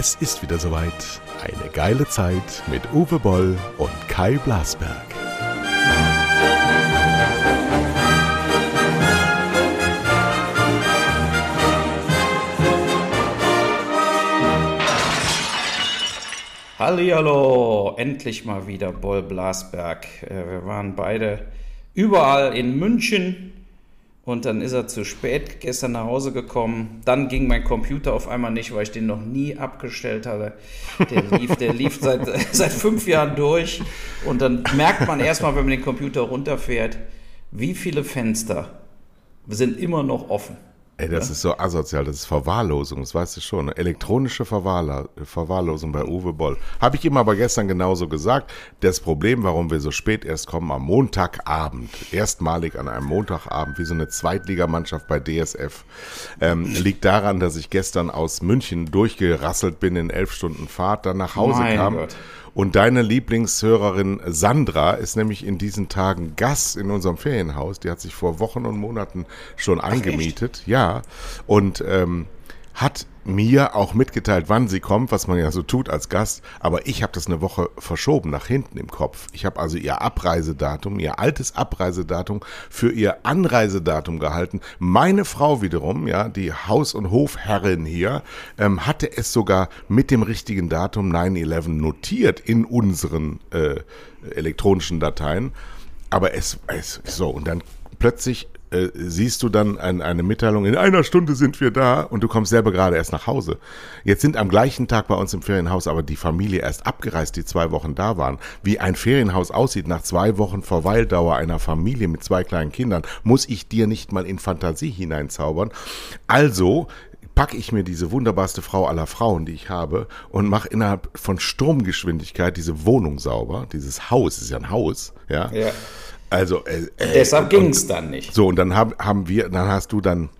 Es ist wieder soweit. Eine geile Zeit mit Uwe Boll und Kai Blasberg. Hallo, endlich mal wieder Boll Blasberg. Äh, wir waren beide überall in München und dann ist er zu spät gestern nach Hause gekommen. Dann ging mein Computer auf einmal nicht, weil ich den noch nie abgestellt hatte. Der lief, der lief seit, seit fünf Jahren durch. Und dann merkt man erstmal, wenn man den Computer runterfährt, wie viele Fenster sind immer noch offen. Ey, das ja? ist so asozial, das ist Verwahrlosung, das weißt du schon. Elektronische Verwahrla Verwahrlosung bei Uwe Boll. Habe ich ihm aber gestern genauso gesagt. Das Problem, warum wir so spät erst kommen, am Montagabend, erstmalig an einem Montagabend, wie so eine Zweitligamannschaft bei DSF, ähm, liegt daran, dass ich gestern aus München durchgerasselt bin in elf Stunden Fahrt, dann nach Hause mein kam. Gott und deine Lieblingshörerin Sandra ist nämlich in diesen Tagen Gast in unserem Ferienhaus. Die hat sich vor Wochen und Monaten schon angemietet. Ach, ja. Und ähm, hat mir auch mitgeteilt, wann sie kommt, was man ja so tut als Gast. Aber ich habe das eine Woche verschoben nach hinten im Kopf. Ich habe also ihr Abreisedatum, ihr altes Abreisedatum für ihr Anreisedatum gehalten. Meine Frau wiederum, ja, die Haus- und Hofherrin hier, ähm, hatte es sogar mit dem richtigen Datum 9-11 notiert in unseren äh, elektronischen Dateien. Aber es, es so und dann plötzlich äh, siehst du dann ein, eine Mitteilung, in einer Stunde sind wir da und du kommst selber gerade erst nach Hause. Jetzt sind am gleichen Tag bei uns im Ferienhaus aber die Familie erst abgereist, die zwei Wochen da waren. Wie ein Ferienhaus aussieht nach zwei Wochen Verweildauer einer Familie mit zwei kleinen Kindern, muss ich dir nicht mal in Fantasie hineinzaubern. Also packe ich mir diese wunderbarste Frau aller Frauen, die ich habe, und mache innerhalb von Sturmgeschwindigkeit diese Wohnung sauber. Dieses Haus ist ja ein Haus, ja. ja also äh, äh, deshalb ging es dann nicht. So und dann haben, haben wir, dann hast du dann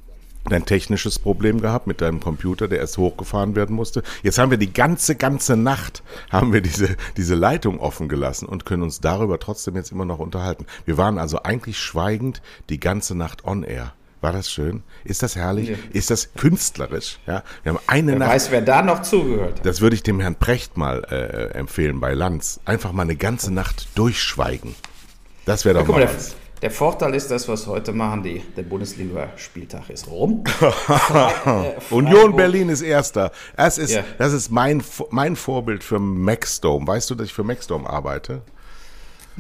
ein technisches Problem gehabt mit deinem Computer, der erst hochgefahren werden musste. Jetzt haben wir die ganze, ganze Nacht haben wir diese, diese Leitung offen gelassen und können uns darüber trotzdem jetzt immer noch unterhalten. Wir waren also eigentlich schweigend die ganze Nacht on air. War das schön? Ist das herrlich? Ja. Ist das künstlerisch? Ja, wir haben eine wer Nacht. weiß, wer da noch zugehört. Das würde ich dem Herrn Precht mal äh, empfehlen bei Lanz. Einfach mal eine ganze Nacht durchschweigen. Das wäre doch ja, mal der, der, Vorteil ist, dass wir es heute machen, die, der Bundesliga-Spieltag ist rum. Union Berlin ist Erster. Das ist, ja. das ist mein, mein Vorbild für Maxdome. Weißt du, dass ich für Maxdome arbeite?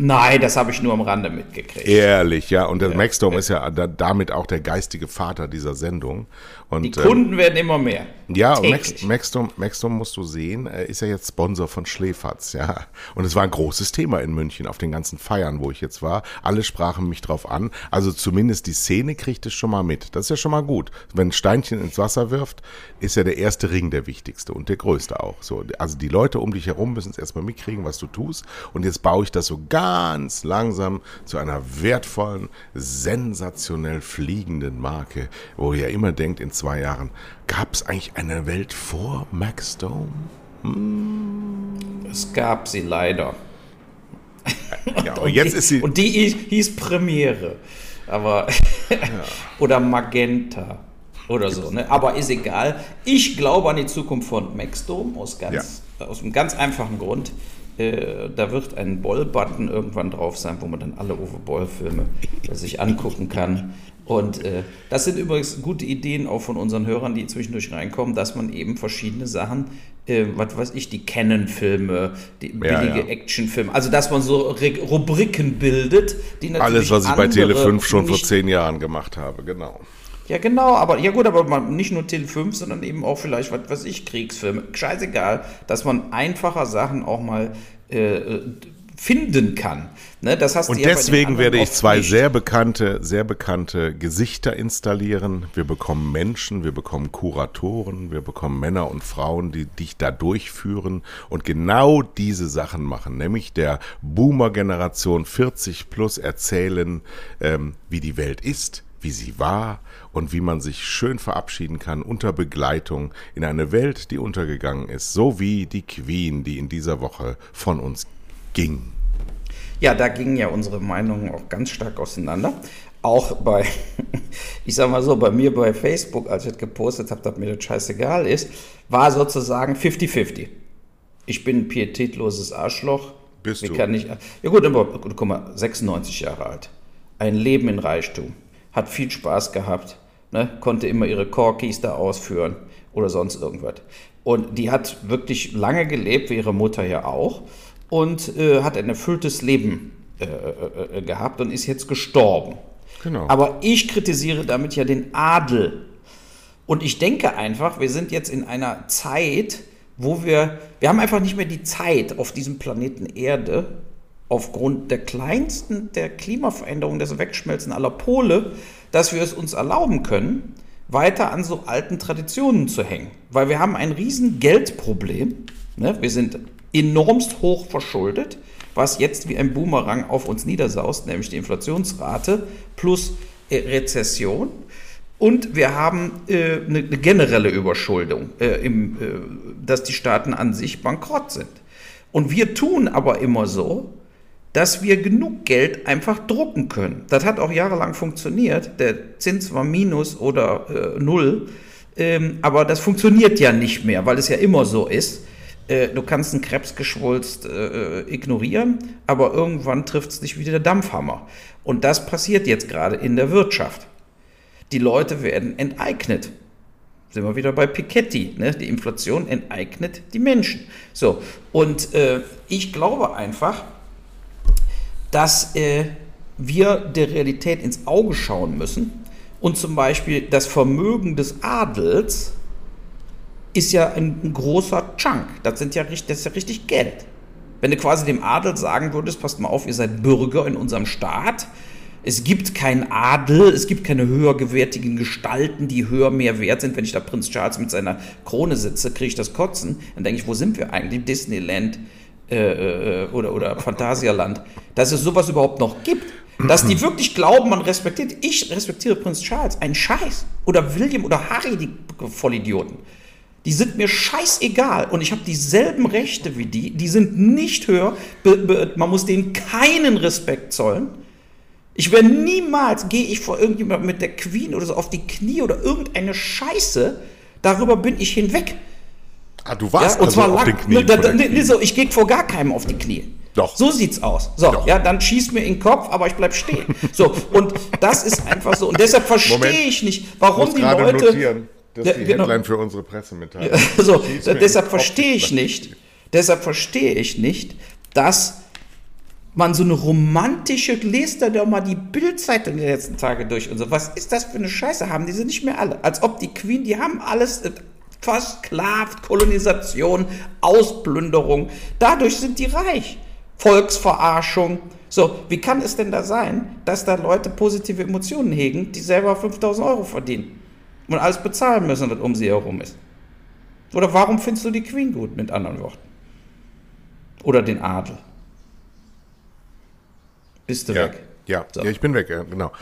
Nein, das habe ich nur am Rande mitgekriegt. Ehrlich, ja. Und der ja. Maxdome ist ja da, damit auch der geistige Vater dieser Sendung. Und, die Kunden ähm, werden immer mehr. Ja, Max, Maxdom, Maxdom musst du sehen, ist ja jetzt Sponsor von Schläferz, ja. Und es war ein großes Thema in München auf den ganzen Feiern, wo ich jetzt war. Alle sprachen mich drauf an. Also zumindest die Szene kriegt es schon mal mit. Das ist ja schon mal gut. Wenn ein Steinchen ins Wasser wirft, ist ja der erste Ring der wichtigste und der größte auch. So, also die Leute um dich herum müssen es erstmal mitkriegen, was du tust. Und jetzt baue ich das so ganz langsam zu einer wertvollen, sensationell fliegenden Marke, wo ihr ja immer denkt, in zwei Jahren. Gab es eigentlich eine Welt vor Max Dome? Hm. Es gab sie leider. Ja, und jetzt ist sie. Und die hieß Premiere. Aber. ja. Oder Magenta. Oder so. Ne? Aber ist egal. Ich glaube an die Zukunft von Maxdome aus, ganz, ja. aus einem ganz einfachen Grund. Äh, da wird ein Boll-Button irgendwann drauf sein, wo man dann alle Uwe Boll-Filme sich angucken kann. Und äh, das sind übrigens gute Ideen auch von unseren Hörern, die zwischendurch reinkommen, dass man eben verschiedene Sachen, äh, was weiß ich, die Canon-Filme, die billige ja. Actionfilme, also dass man so Re Rubriken bildet, die natürlich Alles, was ich bei Tele 5 schon vor zehn Jahren gemacht habe, genau. Ja, genau, aber ja gut, aber nicht nur Tele 5, sondern eben auch vielleicht, was weiß ich, Kriegsfilme. Scheißegal, dass man einfacher Sachen auch mal äh, finden kann. Ne, das hast und deswegen werde ich zwei nicht. sehr bekannte, sehr bekannte Gesichter installieren. Wir bekommen Menschen, wir bekommen Kuratoren, wir bekommen Männer und Frauen, die dich da durchführen und genau diese Sachen machen, nämlich der Boomer-Generation 40 plus erzählen, ähm, wie die Welt ist, wie sie war und wie man sich schön verabschieden kann unter Begleitung in eine Welt, die untergegangen ist, so wie die Queen, die in dieser Woche von uns ging. Ja, da gingen ja unsere Meinungen auch ganz stark auseinander. Auch bei, ich sag mal so, bei mir bei Facebook, als ich das gepostet habe, dass mir das scheißegal ist, war sozusagen 50-50. Ich bin ein pietätloses Arschloch. Bist Mir du? Kann nicht, ja gut, aber gut, guck mal, 96 Jahre alt. Ein Leben in Reichtum. Hat viel Spaß gehabt. Ne? Konnte immer ihre Corkis da ausführen oder sonst irgendwas. Und die hat wirklich lange gelebt, wie ihre Mutter ja auch. Und äh, hat ein erfülltes Leben äh, äh, äh, gehabt und ist jetzt gestorben. Genau. Aber ich kritisiere damit ja den Adel. Und ich denke einfach, wir sind jetzt in einer Zeit, wo wir, wir haben einfach nicht mehr die Zeit auf diesem Planeten Erde, aufgrund der kleinsten der Klimaveränderung, des Wegschmelzen aller Pole, dass wir es uns erlauben können, weiter an so alten Traditionen zu hängen. Weil wir haben ein riesen Geldproblem. Ne? Wir sind enormst hoch verschuldet, was jetzt wie ein Boomerang auf uns niedersaust, nämlich die Inflationsrate plus äh, Rezession. Und wir haben äh, eine, eine generelle Überschuldung, äh, im, äh, dass die Staaten an sich bankrott sind. Und wir tun aber immer so, dass wir genug Geld einfach drucken können. Das hat auch jahrelang funktioniert. Der Zins war minus oder äh, null. Ähm, aber das funktioniert ja nicht mehr, weil es ja immer so ist. Äh, du kannst einen Krebsgeschwulst äh, ignorieren, aber irgendwann trifft es dich wieder der Dampfhammer. Und das passiert jetzt gerade in der Wirtschaft. Die Leute werden enteignet. Sind wir wieder bei Piketty. Ne? Die Inflation enteignet die Menschen. So, und äh, ich glaube einfach, dass äh, wir der Realität ins Auge schauen müssen und zum Beispiel das Vermögen des Adels ist ja ein, großer Chunk. Das, sind ja, das ist ja richtig Geld. Wenn du quasi dem Adel sagen würdest, passt mal auf, ihr seid Bürger in unserem Staat, es gibt keinen Adel, es gibt keine höhergewertigen Gestalten, die höher mehr wert sind. Wenn ich da Prinz Charles mit seiner Krone sitze, kriege ich das Kotzen. Dann denke ich, wo sind wir eigentlich? Disneyland äh, äh, oder, oder Phantasialand. Dass es sowas überhaupt noch gibt. Dass die wirklich glauben, man respektiert. Ich respektiere Prinz Charles. Ein Scheiß. Oder William oder Harry, die Vollidioten. Die sind mir scheißegal und ich habe dieselben Rechte wie die. Die sind nicht höher. Be, be, man muss denen keinen Respekt zollen. Ich werde niemals, gehe ich vor irgendjemandem mit der Queen oder so auf die Knie oder irgendeine Scheiße. Darüber bin ich hinweg. Ah, du warst und also zwar auf lang, den Knien. Da, vor da, der nee, Knie. so, ich gehe vor gar keinem auf die Knie. Doch. So sieht's aus. So, Doch. ja, dann schießt mir in den Kopf, aber ich bleib stehen. So, und das ist einfach so. Und deshalb verstehe ich nicht, Ich warum die Leute. notieren. Das ist Ja, die genau. Headline für unsere Pressemitteilung. so, Schieß mir in deshalb verstehe ich nicht, deshalb verstehe ich nicht, dass man so eine romantische, lest da doch mal die Bildzeitung die letzten Tage durch und so. Was ist das für eine Scheiße? Haben diese nicht mehr alle? Als ob die Queen, die haben alles äh, versklavt, Kolonisation, Ausplünderung. Dadurch sind die reich. Volksverarschung. So, wie kann es denn da sein, dass da Leute positive Emotionen hegen, die selber 5000 Euro verdienen und alles bezahlen müssen, was um sie herum ist? Oder warum findest du die Queen gut, mit anderen Worten? Oder den Adel? Bist du Ja, weg? ja, So. ja, ich bin weg, ja, genau.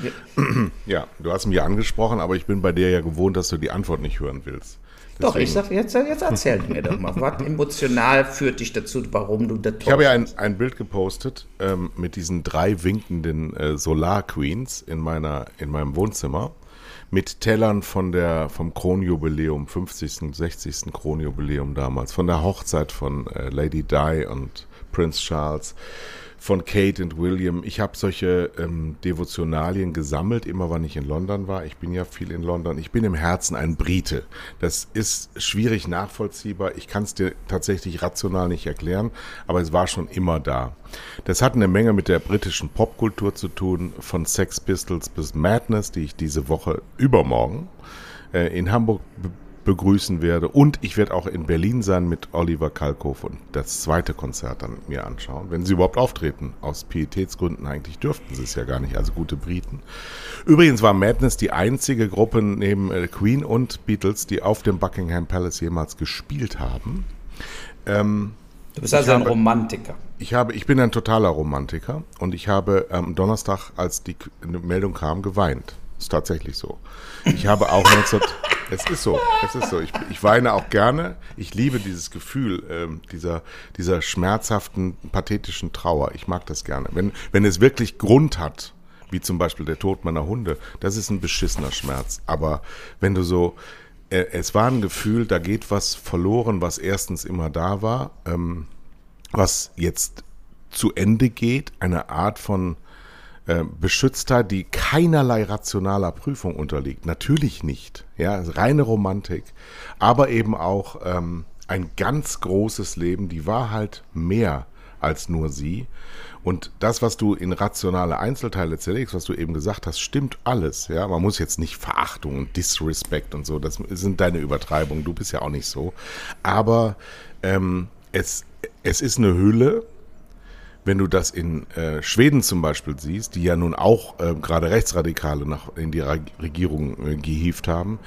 Ja, du hast mich angesprochen, aber ich bin bei dir ja gewohnt, dass du die Antwort nicht hören willst. Doch, ich Deswegen- sag jetzt, jetzt erzähl mir doch mal, was emotional führt dich dazu, warum du das Ich habe ja ein, ein Bild gepostet ähm, mit diesen drei winkenden äh, Solar-Queens in, meiner, in meinem Wohnzimmer mit Tellern von der, vom Kronjubiläum, 50., 60. Kronjubiläum damals, von der Hochzeit von äh, Lady Di und Prince Charles, von Kate und William. Ich habe solche ähm, Devotionalien gesammelt, immer wann ich in London war. Ich bin ja viel in London. Ich bin im Herzen ein Brite. Das ist schwierig nachvollziehbar. Ich kann es dir tatsächlich rational nicht erklären, aber es war schon immer da. Das hat eine Menge mit der britischen Popkultur zu tun, von Sex Pistols bis Madness, die ich diese Woche übermorgen äh, in Hamburg begrüßen werde. Und ich werde auch in Berlin sein mit Oliver Kalkofe und das zweite Konzert dann mir anschauen, wenn sie überhaupt auftreten. Aus Pietätsgründen eigentlich dürften sie es ja gar nicht, also gute Briten. Übrigens war Madness die einzige Gruppe neben äh, Queen und Beatles, die auf dem Buckingham Palace jemals gespielt haben. Ähm, Du bist also ein habe- Romantiker. ich habe, ich bin ein totaler Romantiker und ich habe am Donnerstag, als die Meldung kam, geweint. Ist tatsächlich so. Ich habe auch 19, Es ist so, es ist so. Ich, ich weine auch gerne. Ich liebe dieses Gefühl ähm, dieser, dieser schmerzhaften, pathetischen Trauer. Ich mag das gerne. Wenn, wenn es wirklich Grund hat, wie zum Beispiel der Tod meiner Hunde, das ist ein beschissener Schmerz. Aber wenn du so, äh, es war ein Gefühl, da geht was verloren, was erstens immer da war, ähm, was jetzt zu Ende geht, eine Art von äh, Beschütztheit, die keinerlei rationaler Prüfung unterliegt. Natürlich nicht. Ja, reine Romantik. Aber eben auch ähm, ein ganz großes Leben. Die war halt mehr als nur sie. Und das, was du in rationale Einzelteile zerlegst, was du eben gesagt hast, stimmt alles. Ja, man muss jetzt nicht Verachtung und Disrespect und so, das sind deine Übertreibungen. Du bist ja auch nicht so. Aber ähm, es, es ist eine Hülle, wenn du das in äh, Schweden zum Beispiel siehst, die ja nun auch äh, gerade Rechtsradikale nach, in die Regierung äh, gehievt haben,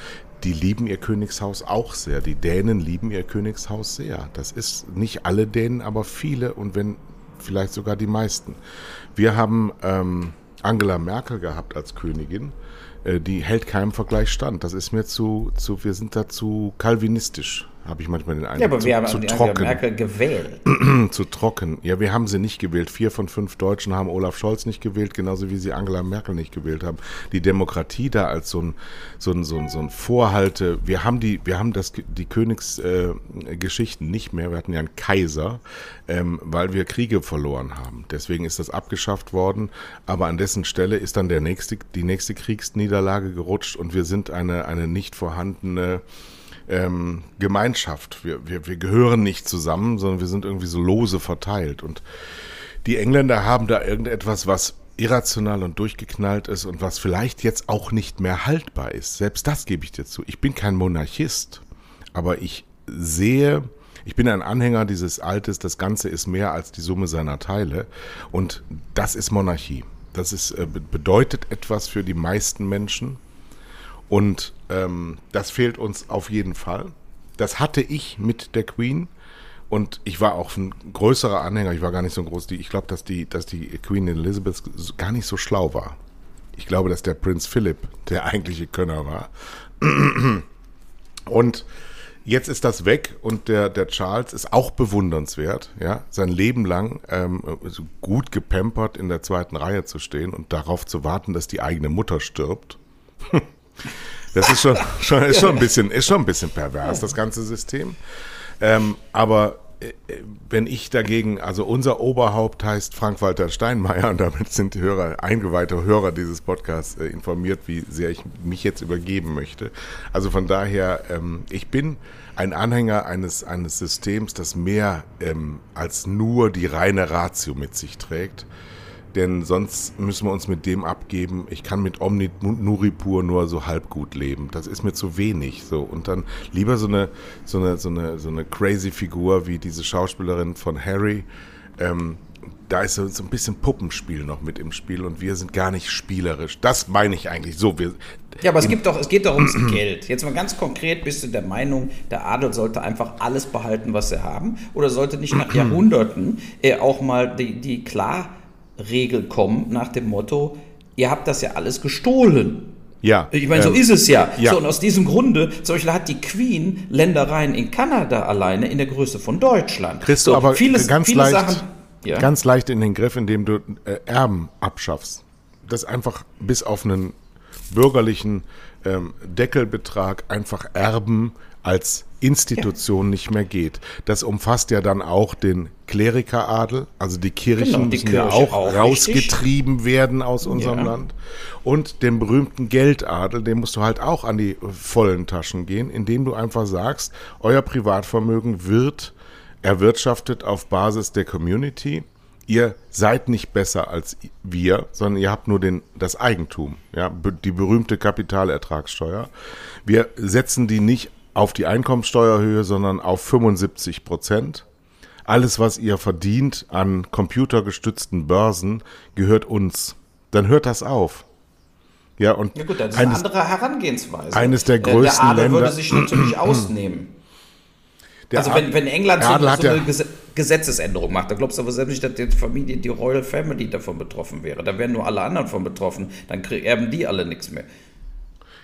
die lieben ihr Königshaus auch sehr. Die Dänen lieben ihr Königshaus sehr. Das ist nicht alle Dänen, aber viele und wenn vielleicht sogar die meisten. Wir haben ähm, Angela Merkel gehabt als Königin. Äh, die hält keinem Vergleich stand. Das ist mir zu, zu wir sind da zu kalvinistisch habe ich manchmal den Eindruck. Ja, aber zu, wir haben zu trocken. Merkel gewählt. zu trocken. Ja, wir haben sie nicht gewählt. Vier von fünf Deutschen haben Olaf Scholz nicht gewählt, genauso wie sie Angela Merkel nicht gewählt haben. Die Demokratie da als so ein, so ein, so ein, so ein Vorhalte. Wir haben die, wir haben das, die Königsgeschichten äh, nicht mehr. Wir hatten ja einen Kaiser, ähm, weil wir Kriege verloren haben. Deswegen ist das abgeschafft worden. Aber an dessen Stelle ist dann der nächste, die nächste Kriegsniederlage gerutscht und wir sind eine, eine nicht vorhandene ähm, Gemeinschaft. Wir, wir, wir gehören nicht zusammen, sondern wir sind irgendwie so lose verteilt. Und die Engländer haben da irgendetwas, was irrational und durchgeknallt ist und was vielleicht jetzt auch nicht mehr haltbar ist. Selbst das gebe ich dir zu. Ich bin kein Monarchist, aber ich sehe, ich bin ein Anhänger dieses Altes, das Ganze ist mehr als die Summe seiner Teile und das ist Monarchie. Das ist, äh, bedeutet etwas für die meisten Menschen und ähm, das fehlt uns auf jeden Fall. Das hatte ich mit der Queen. Und ich war auch ein größerer Anhänger, ich war gar nicht so groß. Ich glaube, dass die, dass die Queen Elizabeth gar nicht so schlau war. Ich glaube, dass der Prinz Philip der eigentliche Könner war. Und jetzt ist das weg und der, der Charles ist auch bewundernswert, ja, sein Leben lang ähm, gut gepampert in der zweiten Reihe zu stehen und darauf zu warten, dass die eigene Mutter stirbt. Das ist schon, schon, ist schon, ein, bisschen, ist schon ein bisschen pervers, das ganze System. Ähm, aber äh, wenn ich dagegen, also unser Oberhaupt heißt Frank-Walter Steinmeier und damit sind Hörer, eingeweihte Hörer dieses Podcasts äh, informiert, wie sehr ich mich jetzt übergeben möchte. Also von daher, ähm, ich bin ein Anhänger eines, eines Systems, das mehr ähm, als nur die reine Ratio mit sich trägt denn sonst müssen wir uns mit dem abgeben. Ich kann mit Omni Nuripur nur so halb gut leben. Das ist mir zu wenig. So und dann lieber so eine so eine so eine so eine crazy Figur wie diese Schauspielerin von Harry. Ähm, da ist so, so ein bisschen Puppenspiel noch mit im Spiel und wir sind gar nicht spielerisch. Das meine ich eigentlich so. Wir, ja, aber es, gibt doch, es geht doch ums Geld. Jetzt mal ganz konkret, bist du der Meinung, der Adel sollte einfach alles behalten, was sie haben? Oder sollte nicht nach Jahrhunderten äh, auch mal die, die klar Regel kommen nach dem Motto, ihr habt das ja alles gestohlen. Ja. Ich meine, so ähm, ist es ja. ja. So, und aus diesem Grunde, zum Beispiel hat die Queen Ländereien in Kanada alleine in der Größe von Deutschland. Kriegst du so, aber vieles, ganz, viele leicht, Sachen, ja. ganz leicht in den Griff, indem du äh, Erben abschaffst. Das einfach bis auf einen bürgerlichen ähm, Deckelbetrag einfach Erben als Institution ja. nicht mehr geht. Das umfasst ja dann auch den Klerikeradel, also die Kirchen genau, die müssen Kirche ja auch, auch rausgetrieben richtig. werden aus unserem ja. Land. Und den berühmten Geldadel, den musst du halt auch an die vollen Taschen gehen, indem du einfach sagst, euer Privatvermögen wird erwirtschaftet auf Basis der Community. Ihr seid nicht besser als wir, sondern ihr habt nur den, das Eigentum, ja, die berühmte Kapitalertragssteuer. Wir setzen die nicht auf die Einkommenssteuerhöhe, sondern auf 75 Prozent. Alles, was ihr verdient an computergestützten Börsen, gehört uns. Dann hört das auf. Ja, und ja gut, das ist eines, eine andere Herangehensweise. Eines der größten der Adel Länder. würde sich natürlich ausnehmen. Der also wenn, wenn England so, so eine Gesetzesänderung macht, da glaubst du aber selbst nicht, dass die Familie, die Royal Family davon betroffen wäre. Da wären nur alle anderen von betroffen. Dann erben die alle nichts mehr.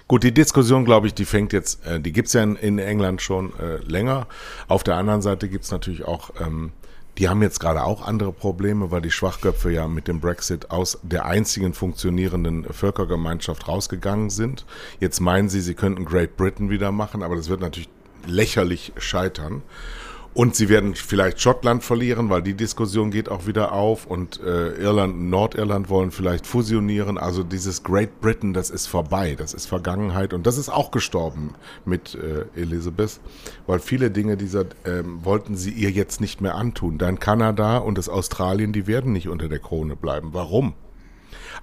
Gut, die Diskussion, glaube ich, die fängt jetzt, äh, die gibt's ja in, England schon äh, länger. Auf der anderen Seite gibt's natürlich auch, ähm, die haben jetzt gerade auch andere Probleme, weil die Schwachköpfe ja mit dem Brexit aus der einzigen funktionierenden Völkergemeinschaft rausgegangen sind. Jetzt meinen sie, sie könnten Great Britain wieder machen, aber das wird natürlich lächerlich scheitern. Und sie werden vielleicht Schottland verlieren, weil die Diskussion geht auch wieder auf. Und äh, Irland Nordirland wollen vielleicht fusionieren. Also dieses Great Britain, das ist vorbei, das ist Vergangenheit. Und das ist auch gestorben mit äh, Elizabeth, weil viele Dinge dieser ähm, wollten sie ihr jetzt nicht mehr antun. Dein Kanada und das Australien, die werden nicht unter der Krone bleiben. Warum?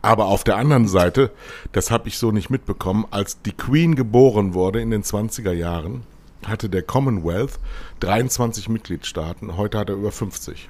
Aber auf der anderen Seite, das habe ich so nicht mitbekommen, als die Queen geboren wurde in den 20er Jahren, hatte der Commonwealth 23 Mitgliedstaaten, heute hat er über 50.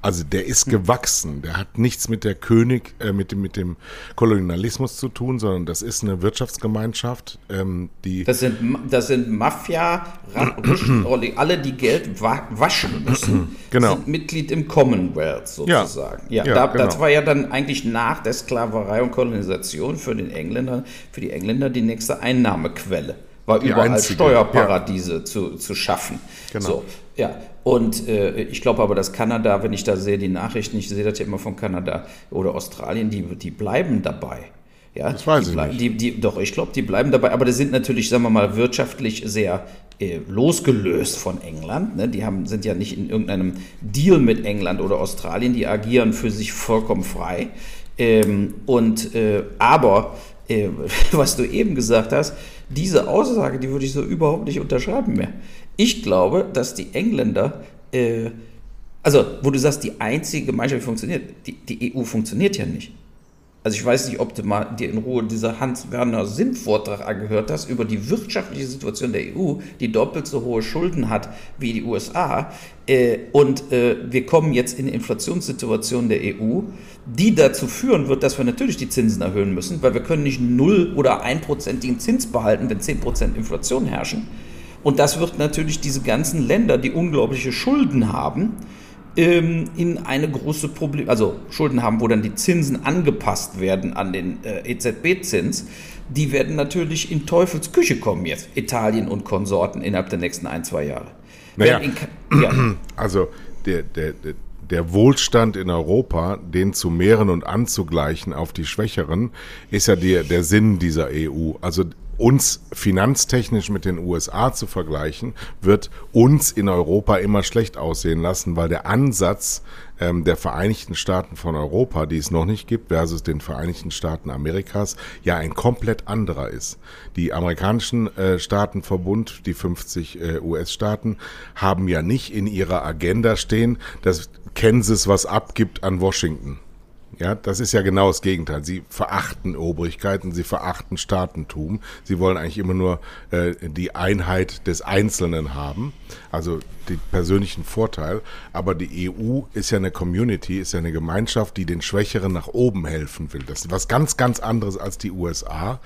Also der ist hm. gewachsen, der hat nichts mit der König, äh, mit, dem, mit dem Kolonialismus zu tun, sondern das ist eine Wirtschaftsgemeinschaft, ähm, die... Das sind, das sind Mafia, alle, die Geld waschen müssen, genau. sind Mitglied im Commonwealth sozusagen. Ja, ja, ja da, genau. das war ja dann eigentlich nach der Sklaverei und Kolonisation für den Engländer, für die Engländer die nächste Einnahmequelle war die überall einzige, Steuerparadiese ja. zu, zu schaffen. Genau. So, ja. Und äh, ich glaube aber, dass Kanada, wenn ich da sehe, die Nachrichten, ich sehe das ja immer von Kanada oder Australien, die, die bleiben dabei. Ja, das weiß die ich nicht. Die, die, doch, ich glaube, die bleiben dabei, aber die sind natürlich, sagen wir mal, wirtschaftlich sehr äh, losgelöst von England. Ne? Die haben, sind ja nicht in irgendeinem Deal mit England oder Australien, die agieren für sich vollkommen frei. Ähm, und äh, aber, äh, was du eben gesagt hast, diese Aussage, die würde ich so überhaupt nicht unterschreiben mehr. Ich glaube, dass die Engländer, äh, also wo du sagst, die einzige Gemeinschaft funktioniert, die, die EU funktioniert ja nicht. Also ich weiß nicht, ob du mal dir in Ruhe dieser Hans-Werner Sinn-Vortrag angehört hast über die wirtschaftliche Situation der EU, die doppelt so hohe Schulden hat wie die USA. Äh, und äh, wir kommen jetzt in eine Inflationssituation der EU, die dazu führen wird, dass wir natürlich die Zinsen erhöhen müssen, weil wir können nicht null oder einprozentigen Zins behalten, wenn 10% Inflation herrschen. Und das wird natürlich diese ganzen Länder, die unglaubliche Schulden haben, ähm, in eine große Problem, also Schulden haben, wo dann die Zinsen angepasst werden an den äh, EZB-Zins, die werden natürlich in Teufels Küche kommen jetzt, Italien und Konsorten innerhalb der nächsten ein, zwei Jahre. Naja, ja. Also der, der, der Wohlstand in Europa, den zu mehren und anzugleichen auf die Schwächeren, ist ja der, der Sinn dieser EU. Also uns finanztechnisch mit den USA zu vergleichen, wird uns in Europa immer schlecht aussehen lassen, weil der Ansatz ähm, der Vereinigten Staaten von Europa, die es noch nicht gibt, versus den Vereinigten Staaten Amerikas, ja ein komplett anderer ist. Die amerikanischen äh, Staatenverbund, die 50 äh, US-Staaten, haben ja nicht in ihrer Agenda stehen, dass Kansas was abgibt an Washington ja, das ist ja genau das Gegenteil. Sie verachten Obrigkeiten, sie verachten Staatentum. Sie wollen eigentlich immer nur äh, die Einheit des Einzelnen haben, also den persönlichen Vorteil. Aber die EU ist ja eine Community, ist ja eine Gemeinschaft, die den Schwächeren nach oben helfen will. Das ist was ganz, ganz anderes als die USA.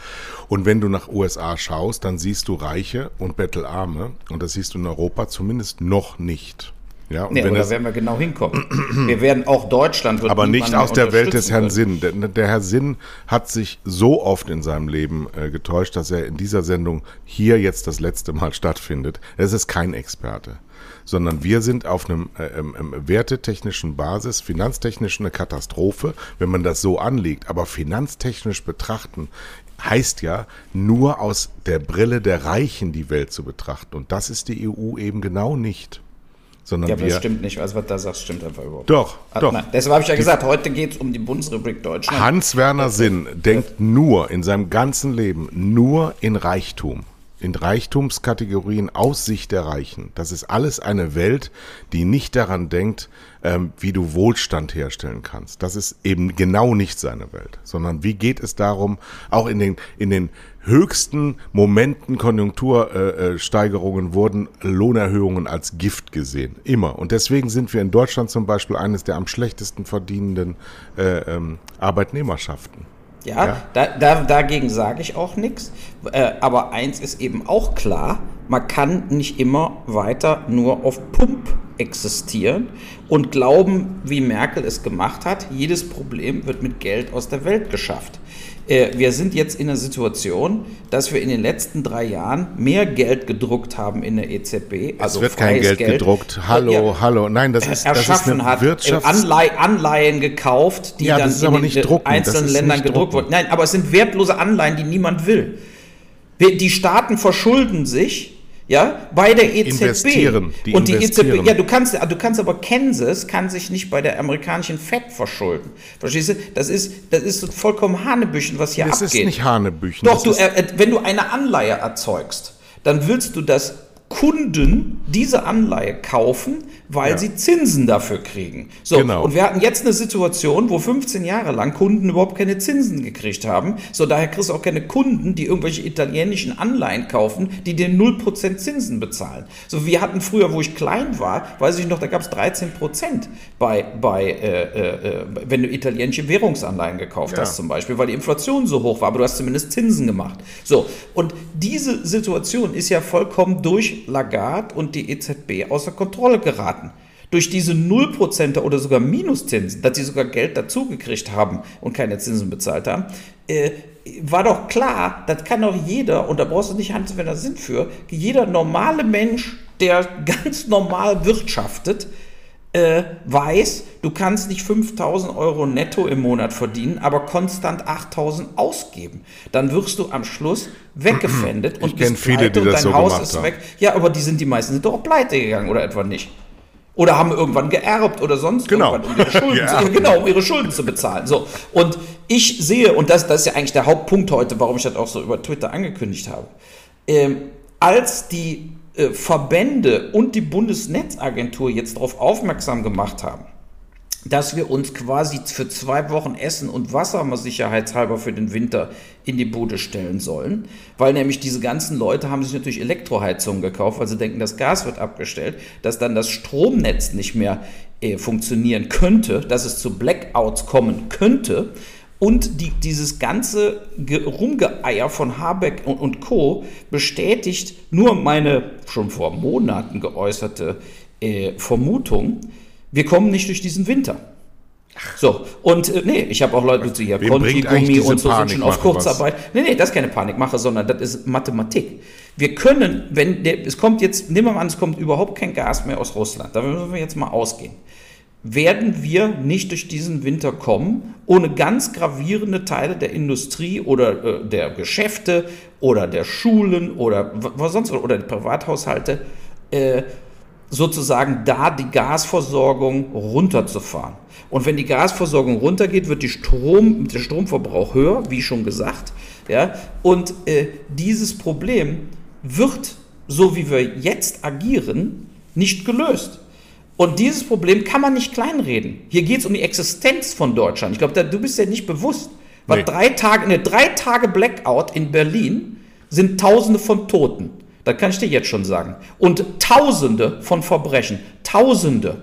Und wenn du nach USA schaust, dann siehst du Reiche und Bettelarme. Und das siehst du in Europa zumindest noch nicht. Ja, und nee, wenn da werden wir genau hinkommen. wir werden auch Deutschland. aber nicht aus der Welt des Herrn Sinn. Der, der, Herr Sinn hat sich so oft in seinem Leben äh, getäuscht, dass er in dieser Sendung hier jetzt das letzte Mal stattfindet. Es ist kein Experte sondern wir sind auf einem äh, ähm, wertetechnischen Basis, finanztechnisch eine Katastrophe, wenn man das so anlegt. Aber finanztechnisch betrachten heißt ja, nur aus der Brille der Reichen die Welt zu betrachten. Und das ist die EU eben genau nicht. Sondern ja, aber das stimmt nicht. Also, was da sagst, stimmt einfach überhaupt Doch, ah, doch. Nein, deshalb habe ich ja gesagt, heute geht es um die Bundesrepublik Deutschland. Hans-Werner Sinn denkt nur in seinem ganzen Leben nur in Reichtum in Reichtumskategorien aus Sicht der Reichen. Das ist alles eine Welt, die nicht daran denkt, ähm, wie du Wohlstand herstellen kannst. Das ist eben genau nicht seine Welt, sondern wie geht es darum, auch in den, in den höchsten Momenten Konjunktursteigerungen äh, wurden Lohnerhöhungen als Gift gesehen. Immer. Und deswegen sind wir in Deutschland zum Beispiel eines der am schlechtesten verdienenden äh, ähm, Arbeitnehmerschaften. Ja, ja. Da, da, dagegen sage ich auch nichts. Äh, aber eins ist eben auch klar, man kann nicht immer weiter nur auf Pump existieren und glauben, wie Merkel es gemacht hat, jedes Problem wird mit Geld aus der Welt geschafft. Äh, wir sind jetzt in einer Situation, dass wir in den letzten drei Jahren mehr Geld gedruckt haben in der EZB. Also es wird kein Geld, Geld, gedruckt. Hallo, ja, hallo. Nein, das ist, das ist eine hat, Wirtschafts Anleihen, Anleihen gekauft, die ja, dann in den drucken. einzelnen Ländern gedruckt wurden. Nein, aber es sind wertlose Anleihen, die niemand will. Die Staaten verschulden sich ja, bei der EZB. Investieren, die und die investieren. EZB, ja, du kannst, du kannst aber Kansas kann sich nicht bei der amerikanischen Fed verschulden. Verstehst du? Das ist, das ist vollkommen Hanebüchen, was hier das abgeht. Das ist nicht Hanebüchen. Doch, du, äh, wenn du eine Anleihe erzeugst, dann willst du das Kunden diese Anleihe kaufen, weil ja. sie Zinsen dafür kriegen. So, genau. und wir hatten jetzt eine Situation, wo 15 Jahre lang Kunden überhaupt keine Zinsen gekriegt haben. So, daher kriegst du auch keine Kunden, die irgendwelche italienischen Anleihen kaufen, die dir 0% Zinsen bezahlen. So, wir hatten früher, wo ich klein war, weiß ich noch, da gab es 13% bei, bei äh, äh, wenn du italienische Währungsanleihen gekauft ja. hast zum Beispiel, weil die Inflation so hoch war, aber du hast zumindest Zinsen gemacht. So, und diese Situation ist ja vollkommen durch Lagarde und die EZB außer Kontrolle geraten. Durch diese 0% oder sogar Minuszinsen, dass sie sogar Geld dazugekriegt haben und keine Zinsen bezahlt haben, äh, war doch klar, das kann doch jeder, und da brauchst du nicht Hans, wenn da sind für, jeder normale Mensch, der ganz normal wirtschaftet, äh, weiß, du kannst nicht 5000 Euro netto im Monat verdienen, aber konstant 8000 ausgeben. Dann wirst du am Schluss weggefändet ich und bist viele, die das dein so Haus ist haben. weg. Ja, aber die sind die meisten sind doch auch pleite gegangen oder etwa nicht. Oder haben irgendwann geerbt oder sonst genau. irgendwann, um ihre Schulden, ja. genau, um ihre Schulden zu bezahlen. So. Und ich sehe, und das, das ist ja eigentlich der Hauptpunkt heute, warum ich das auch so über Twitter angekündigt habe, ähm, als die äh, Verbände und die Bundesnetzagentur jetzt darauf aufmerksam gemacht haben, dass wir uns quasi für zwei Wochen Essen und Wasser mal sicherheitshalber für den Winter in die Bude stellen sollen, weil nämlich diese ganzen Leute haben sich natürlich Elektroheizungen gekauft, weil sie denken, das Gas wird abgestellt, dass dann das Stromnetz nicht mehr äh, funktionieren könnte, dass es zu Blackouts kommen könnte und die, dieses ganze Rumgeeier von Habeck und, und, Co. bestätigt nur meine schon vor Monaten geäußerte äh, Vermutung, wir kommen nicht durch diesen Winter. So, und äh, nee, ich habe auch Leute zu hier, Conti-Gummi und so sind schon auf Kurzarbeit. Was? Nee, nee, das ist keine Panikmache, sondern das ist Mathematik. Wir können, wenn der, es kommt jetzt, nehmen wir mal an, es kommt überhaupt kein Gas mehr aus Russland, da müssen wir jetzt mal ausgehen werden wir nicht durch diesen Winter kommen, ohne ganz gravierende Teile der Industrie oder äh, der Geschäfte oder der Schulen oder was sonst oder die Privathaushalte äh, sozusagen da die Gasversorgung runterzufahren. Und wenn die Gasversorgung runtergeht, wird die Strom, der Stromverbrauch höher, wie schon gesagt. Ja? Und äh, dieses Problem wird, so wie wir jetzt agieren, nicht gelöst. Und dieses Problem kann man nicht kleinreden. Hier geht es um die Existenz von Deutschland. Ich glaube, du bist ja nicht bewusst. Weil nee. drei Tage, eine drei Tage Blackout in Berlin sind Tausende von Toten. Das kann ich dir jetzt schon sagen. Und Tausende von Verbrechen. Tausende.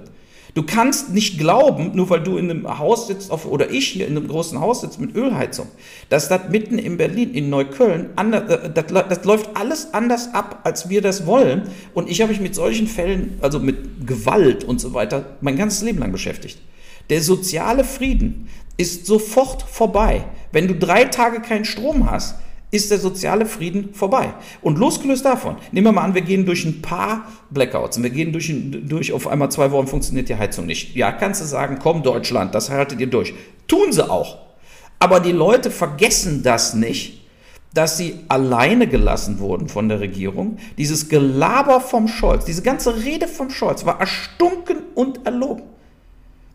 Du kannst nicht glauben, nur weil du in einem Haus sitzt, oder ich hier in einem großen Haus sitze mit Ölheizung, dass das mitten in Berlin, in Neukölln, anders, äh, das, das, läuft alles anders ab, als wir das wollen. Und ich habe mich mit solchen Fällen, also mit Gewalt und so weiter, mein ganzes Leben lang beschäftigt. Der soziale Frieden ist sofort vorbei. Wenn du drei Tage keinen Strom hast, ist der soziale Frieden vorbei. Und losgelöst davon, nehmen wir mal an, wir gehen durch ein paar Blackouts und wir gehen durch, durch auf einmal zwei Wochen funktioniert die Heizung nicht. Ja, kannst du sagen, komm Deutschland, das haltet ihr durch. Tun sie auch. Aber die Leute vergessen das nicht, dass sie alleine gelassen wurden von der Regierung. Dieses Gelaber vom Scholz, diese ganze Rede vom Scholz war erstunken und erlogen.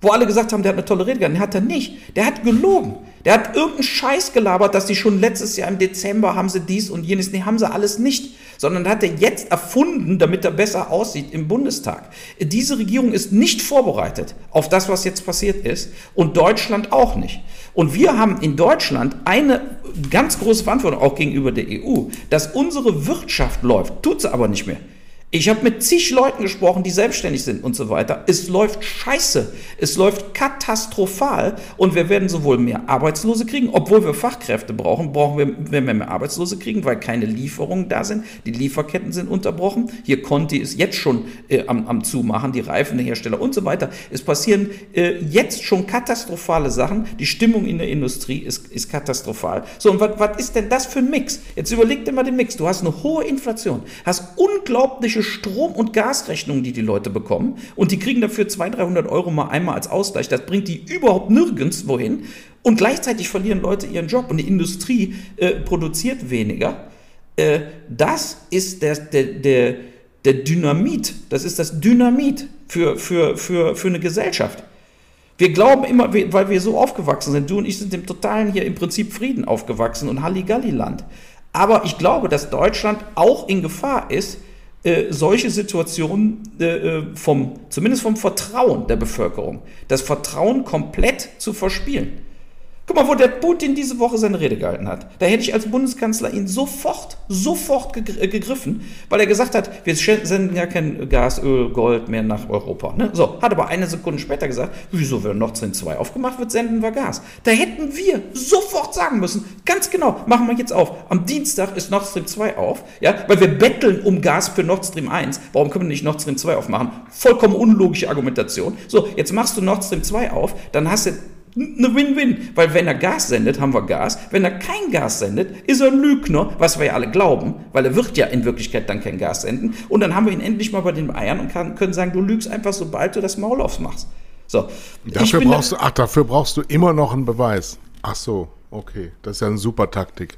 Wo alle gesagt haben, der hat eine tolle Rede gehalten. Hat er nicht. Der hat gelogen. Der hat irgendeinen Scheiß gelabert, dass die schon letztes Jahr im Dezember haben sie dies und jenes. Nee, haben sie alles nicht. Sondern hat er jetzt erfunden, damit er besser aussieht im Bundestag. Diese Regierung ist nicht vorbereitet auf das, was jetzt passiert ist. Und Deutschland auch nicht. Und wir haben in Deutschland eine ganz große Verantwortung auch gegenüber der EU, dass unsere Wirtschaft läuft. Tut sie aber nicht mehr. Ich habe mit zig Leuten gesprochen, die selbstständig sind und so weiter. Es läuft scheiße. Es läuft katastrophal und wir werden sowohl mehr Arbeitslose kriegen, obwohl wir Fachkräfte brauchen, brauchen wir, wenn wir mehr Arbeitslose kriegen, weil keine Lieferungen da sind. Die Lieferketten sind unterbrochen. Hier Conti ist jetzt schon äh, am, am Zumachen, die Reifenhersteller und so weiter. Es passieren äh, jetzt schon katastrophale Sachen. Die Stimmung in der Industrie ist, ist katastrophal. So, und was ist denn das für ein Mix? Jetzt überleg dir mal den Mix. Du hast eine hohe Inflation, hast unglaubliche Strom- und Gasrechnungen, die die Leute bekommen. Und die kriegen dafür 200, 300 Euro mal einmal als Ausgleich. Das bringt die überhaupt nirgends wohin. Und gleichzeitig verlieren Leute ihren Job und die Industrie äh, produziert weniger. Äh, das ist der, der, der, der Dynamit. Das ist das Dynamit für, für, für, für eine Gesellschaft. Wir glauben immer, weil wir so aufgewachsen sind, du und ich sind im totalen hier im Prinzip Frieden aufgewachsen und Halligalli-Land. Aber ich glaube, dass Deutschland auch in Gefahr ist, äh, solche Situationen äh, äh, vom, zumindest vom Vertrauen der Bevölkerung, das Vertrauen komplett zu verspielen. Guck mal, wo der Putin diese Woche seine Rede gehalten hat. Da hätte ich als Bundeskanzler ihn sofort, sofort äh, gegriffen, weil er gesagt hat, wir senden ja kein Gas, Öl, Gold mehr nach Europa. Ne? So, hat aber eine Sekunde später gesagt, wieso, wenn Nord Stream 2 aufgemacht wird, senden wir Gas. Da hätten wir sofort sagen müssen, ganz genau, machen wir jetzt auf. Am Dienstag ist Nord Stream 2 auf, ja, weil wir betteln um Gas für Nord Stream 1. Warum können wir nicht Nord Stream 2 aufmachen? Vollkommen unlogische Argumentation. So, jetzt machst du Nord Stream 2 auf, dann hast du eine Win-Win, weil wenn er Gas sendet, haben wir Gas. Wenn er kein Gas sendet, ist er ein Lügner, was wir ja alle glauben, weil er wird ja in Wirklichkeit dann kein Gas senden. Und dann haben wir ihn endlich mal bei den Eiern und kann, können sagen, du lügst einfach, sobald du das Maul aufmachst. So. Dafür brauchst du, ach, dafür brauchst du immer noch einen Beweis. Ach so, okay, das ist ja eine super Taktik.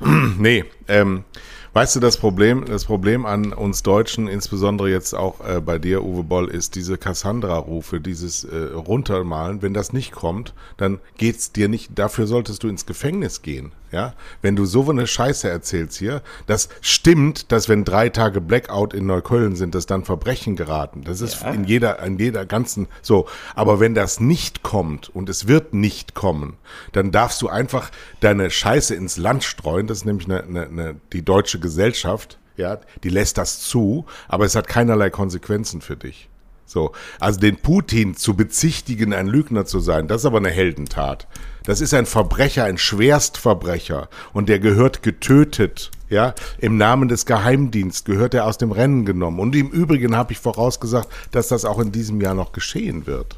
nee, ähm, Weißt du, das Problem, das Problem an uns Deutschen, insbesondere jetzt auch äh, bei dir, Uwe Boll, ist diese Cassandra-Rufe, dieses äh, Runtermalen. Wenn das nicht kommt, dann geht's dir nicht, dafür solltest du ins Gefängnis gehen. Ja, wenn du so eine Scheiße erzählst hier, das stimmt, dass wenn drei Tage Blackout in Neukölln sind, dass dann Verbrechen geraten. Das ist ja. in jeder, in jeder ganzen, so. Aber wenn das nicht kommt und es wird nicht kommen, dann darfst du einfach deine Scheiße ins Land streuen. Das ist nämlich eine, eine, eine die deutsche Gesellschaft, ja, die lässt das zu, aber es hat keinerlei Konsequenzen für dich. So, also den Putin zu bezichtigen, ein Lügner zu sein, das ist aber eine Heldentat. Das ist ein Verbrecher, ein Schwerstverbrecher und der gehört getötet. Ja, im Namen des Geheimdienstes gehört er aus dem Rennen genommen. Und im Übrigen habe ich vorausgesagt, dass das auch in diesem Jahr noch geschehen wird.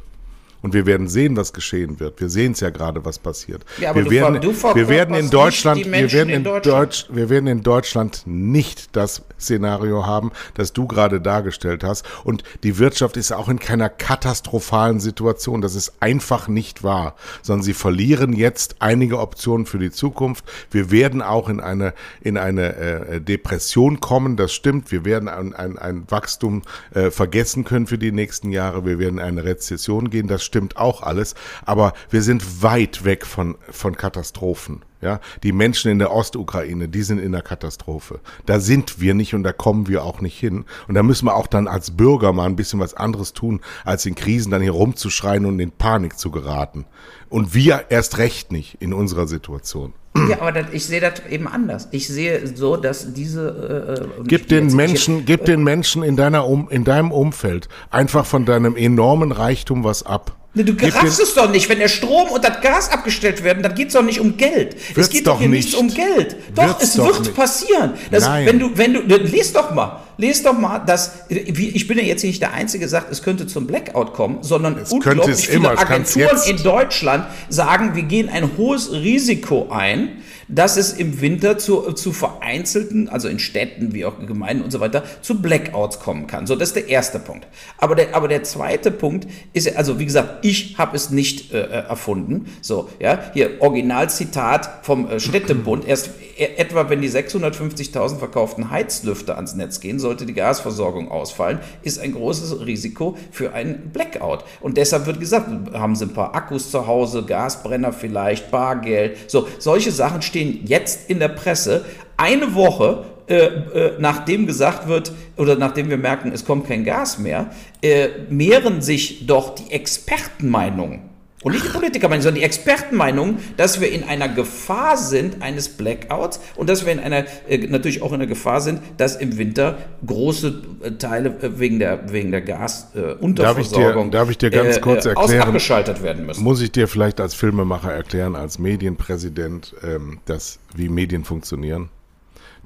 Und wir werden sehen, was geschehen wird. Wir sehen es ja gerade, was passiert. Ja, wir, werden, wir werden in Deutschland, wir werden in, in Deutschland. Deutsch, wir werden in Deutschland nicht das Szenario haben, das du gerade dargestellt hast. Und die Wirtschaft ist auch in keiner katastrophalen Situation. Das ist einfach nicht wahr, sondern sie verlieren jetzt einige Optionen für die Zukunft. Wir werden auch in eine, in eine äh, Depression kommen. Das stimmt. Wir werden ein, ein, ein Wachstum äh, vergessen können für die nächsten Jahre. Wir werden in eine Rezession gehen. Das stimmt auch alles. Aber wir sind weit weg von, von Katastrophen. Ja, die Menschen in der Ostukraine, die sind in der Katastrophe. Da sind wir nicht und da kommen wir auch nicht hin. Und da müssen wir auch dann als Bürger mal ein bisschen was anderes tun, als in Krisen dann hier rumzuschreien und in Panik zu geraten. Und wir erst recht nicht in unserer Situation. Ja, aber das, ich sehe das eben anders. Ich sehe so, dass diese. Äh, gib den Menschen, gib den Menschen in deiner um, in deinem Umfeld einfach von deinem enormen Reichtum was ab. Ne, du raffst es doch nicht. Wenn der Strom und das Gas abgestellt werden, dann geht es doch nicht um Geld. Wird's es geht doch hier nicht um Geld. Doch, Wird's es doch wird nicht. passieren. Das, Nein. Wenn du, wenn du, lest doch mal, lest doch mal, dass, ich bin ja jetzt nicht der Einzige, sagt, es könnte zum Blackout kommen, sondern es unglaublich viele immer, Agenturen in Deutschland sagen, wir gehen ein hohes Risiko ein dass es im Winter zu, zu vereinzelten, also in Städten wie auch Gemeinden und so weiter, zu Blackouts kommen kann. So, das ist der erste Punkt. Aber der, aber der zweite Punkt ist, also wie gesagt, ich habe es nicht äh, äh, erfunden. So, ja, hier Originalzitat vom äh, Städtebund. Erst etwa, wenn die 650.000 verkauften Heizlüfter ans Netz gehen, sollte die Gasversorgung ausfallen, ist ein großes Risiko für einen Blackout. Und deshalb wird gesagt, haben Sie ein paar Akkus zu Hause, Gasbrenner vielleicht, Bargeld. So, solche Sachen stehen stehen jetzt in der Presse, eine Woche äh, äh, nachdem gesagt wird oder nachdem wir merken, es kommt kein Gas mehr, äh, mehren sich doch die Expertenmeinungen Und nicht die Politikermeinung, sondern die Expertenmeinung, dass wir in einer Gefahr sind eines Blackouts und dass wir in einer, äh, natürlich auch in der Gefahr sind, dass im Winter große äh, Teile äh, wegen der, wegen der Gasunterversorgung darf, darf ich dir ganz kurz erklären, abgeschaltet werden müssen. Muss ich dir vielleicht als Filmemacher erklären, als Medienpräsident, ähm, dass, wie Medien funktionieren?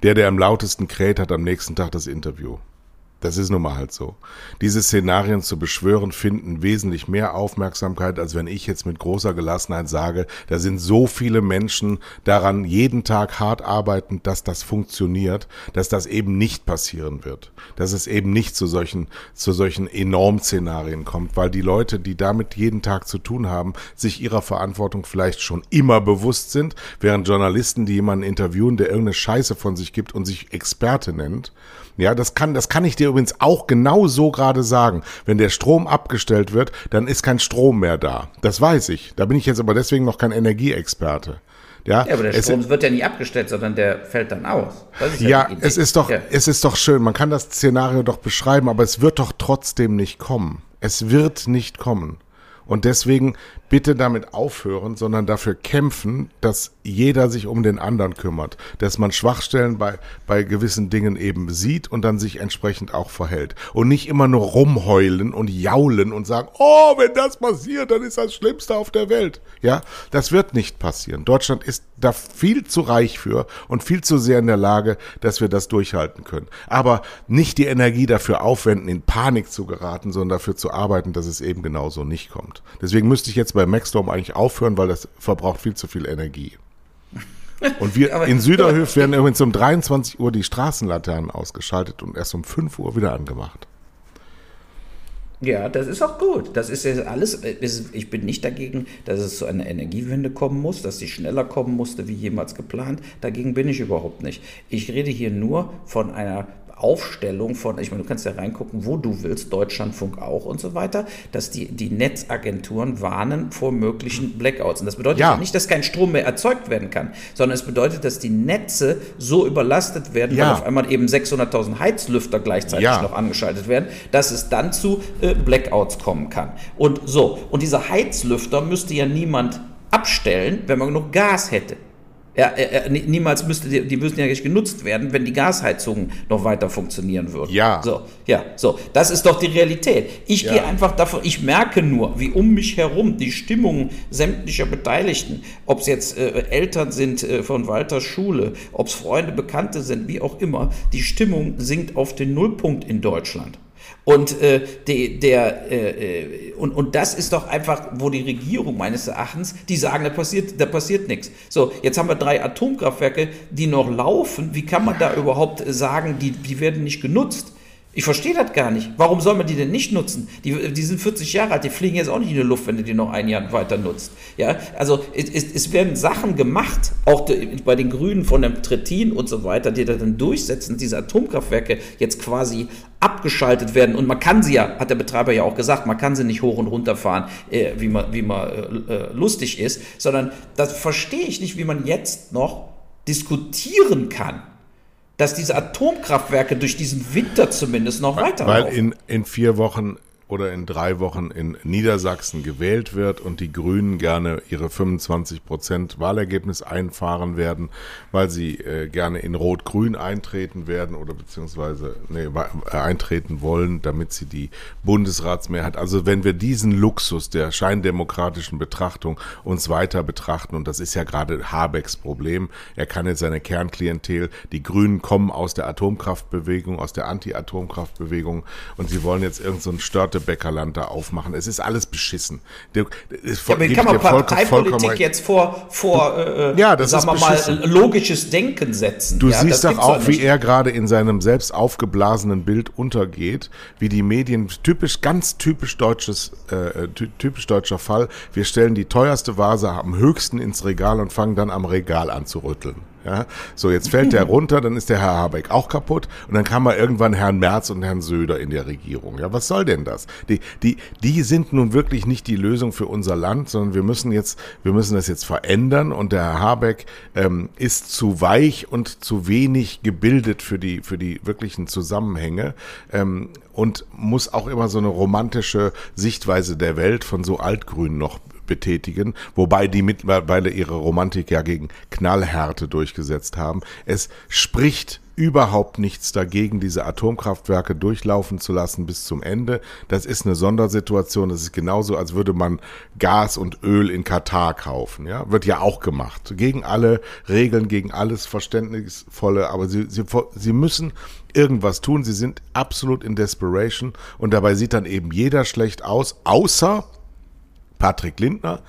Der, der am lautesten kräht, hat am nächsten Tag das Interview. Das ist nun mal halt so. Diese Szenarien zu beschwören finden wesentlich mehr Aufmerksamkeit, als wenn ich jetzt mit großer Gelassenheit sage, da sind so viele Menschen daran jeden Tag hart arbeitend, dass das funktioniert, dass das eben nicht passieren wird. Dass es eben nicht zu solchen, zu solchen Enorm-Szenarien kommt, weil die Leute, die damit jeden Tag zu tun haben, sich ihrer Verantwortung vielleicht schon immer bewusst sind, während Journalisten, die jemanden interviewen, der irgendeine Scheiße von sich gibt und sich Experte nennt, ja, das kann, das kann ich dir übrigens auch genau so gerade sagen. Wenn der Strom abgestellt wird, dann ist kein Strom mehr da. Das weiß ich. Da bin ich jetzt aber deswegen noch kein Energieexperte. Ja, ja, aber der Strom wird ja nicht abgestellt, sondern der fällt dann aus. ja, ja es ist doch, ja. es ist doch schön. Man kann das Szenario doch beschreiben, aber es wird doch trotzdem nicht kommen. Es wird nicht kommen. Und deswegen bitte damit aufhören, sondern dafür kämpfen, dass jeder sich um den anderen kümmert, dass man Schwachstellen bei, bei gewissen Dingen eben sieht und dann sich entsprechend auch verhält. Und nicht immer nur rumheulen und jaulen und sagen, oh, wenn das passiert, dann ist das Schlimmste auf der Welt. Ja, das wird nicht passieren. Deutschland ist da viel zu reich für und viel zu sehr in der Lage, dass wir das durchhalten können. Aber nicht die Energie dafür aufwenden, in Panik zu geraten, sondern dafür zu arbeiten, dass es eben genauso nicht kommt. Deswegen müsste ich jetzt bei Maxstorm eigentlich aufhören, weil das verbraucht viel zu viel Energie. Und wir aber, in Süderhöf werden übrigens um 23 Uhr die Straßenlaternen ausgeschaltet und erst um 5 Uhr wieder angemacht. Ja, das ist auch gut. Das ist ja alles. Ich bin nicht dagegen, dass es zu einer Energiewende kommen muss, dass sie schneller kommen musste wie jemals geplant. Dagegen bin ich überhaupt nicht. Ich rede hier nur von einer Aufstellung von, ich meine, du kannst ja reingucken, wo du willst, Deutschlandfunk auch und so weiter, dass die, die Netzagenturen warnen vor möglichen Blackouts. Und das bedeutet ja. nicht, dass kein Strom mehr erzeugt werden kann, sondern es bedeutet, dass die Netze so überlastet werden, ja. weil auf einmal eben 600.000 Heizlüfter gleichzeitig ja. noch angeschaltet werden, dass es dann zu äh, Blackouts kommen kann. Und so, und diese Heizlüfter müsste ja niemand abstellen, wenn man genug Gas hätte. Ja, äh, äh niemals müsste die, die müssen ja nicht genutzt werden, wenn die Gasheizungen noch weiter funktionieren würden. Ja. So, ja, so. Das ist doch die Realität. Ich ja. gehe einfach davon, ich merke nur, wie um mich herum die Stimmung sämtlicher Beteiligten, ob es jetzt äh, Eltern sind äh, von Walters Schule, ob es Freunde, Bekannte sind, wie auch immer, die Stimmung sinkt auf den Nullpunkt in Deutschland. Und, äh, die, der, äh, äh, und, und das ist doch einfach, wo die Regierung meines Erachtens, die sagen, da passiert, da passiert nichts. So, jetzt haben wir drei Atomkraftwerke, die noch laufen. Wie kann man da überhaupt sagen, die, die werden nicht genutzt? Ich verstehe das gar nicht. Warum soll man die denn nicht nutzen? Die, die sind 40 Jahre alt, die fliegen jetzt auch nicht in die Luft, wenn du die noch ein Jahr weiter nutzt. Ja, also es, es werden Sachen gemacht, auch bei den Grünen von dem Trittin und so weiter, die da dann durchsetzen, diese Atomkraftwerke jetzt quasi abgeschaltet werden. Und man kann sie ja, hat der Betreiber ja auch gesagt, man kann sie nicht hoch und runter fahren, äh, wie man, wie man äh, äh lustig ist, sondern das verstehe ich nicht, wie man jetzt noch diskutieren kann dass diese Atomkraftwerke durch diesen Winter zumindest noch weiterlaufen. Weil in, in vier Wochen oder in drei Wochen in Niedersachsen gewählt wird und die Grünen gerne ihre 25 Prozent Wahlergebnis einfahren werden, weil sie äh, gerne in Rot-Grün eintreten werden oder beziehungsweise nee, äh, eintreten wollen, damit sie die Bundesratsmehrheit. Also wenn wir diesen Luxus der scheindemokratischen Betrachtung uns weiter betrachten, und das ist ja gerade Habecks Problem, er kann jetzt seine Kernklientel, die Grünen kommen aus der Atomkraftbewegung, aus der Anti-Atomkraftbewegung und sie wollen jetzt irgendeinen so Störte Bäckerland da aufmachen. Es ist alles beschissen. Der, ja, aber kann man Parteipolitik jetzt vor, vor äh, ja, das sagen ist wir mal, logisches Denken setzen? Du ja, siehst doch auch, wie er gerade in seinem selbst aufgeblasenen Bild untergeht, wie die Medien, typisch, ganz typisch deutsches, äh, typisch deutscher Fall, wir stellen die teuerste Vase am höchsten ins Regal und fangen dann am Regal an zu rütteln. Ja, so jetzt fällt der runter, dann ist der Herr Habeck auch kaputt und dann kann man irgendwann Herrn Merz und Herrn Söder in der Regierung. Ja, was soll denn das? Die, die, die sind nun wirklich nicht die Lösung für unser Land, sondern wir müssen jetzt, wir müssen das jetzt verändern und der Herr Habeck ähm, ist zu weich und zu wenig gebildet für die, für die wirklichen Zusammenhänge ähm, und muss auch immer so eine romantische Sichtweise der Welt von so Altgrünen noch betätigen, wobei die mittlerweile ihre Romantik ja gegen Knallhärte durchgesetzt haben. Es spricht überhaupt nichts dagegen, diese Atomkraftwerke durchlaufen zu lassen bis zum Ende. Das ist eine Sondersituation. Das ist genauso, als würde man Gas und Öl in Katar kaufen. Ja, wird ja auch gemacht. Gegen alle Regeln, gegen alles Verständnisvolle. Aber sie, sie, sie müssen irgendwas tun. Sie sind absolut in Desperation. Und dabei sieht dann eben jeder schlecht aus, außer Patrick Lindner,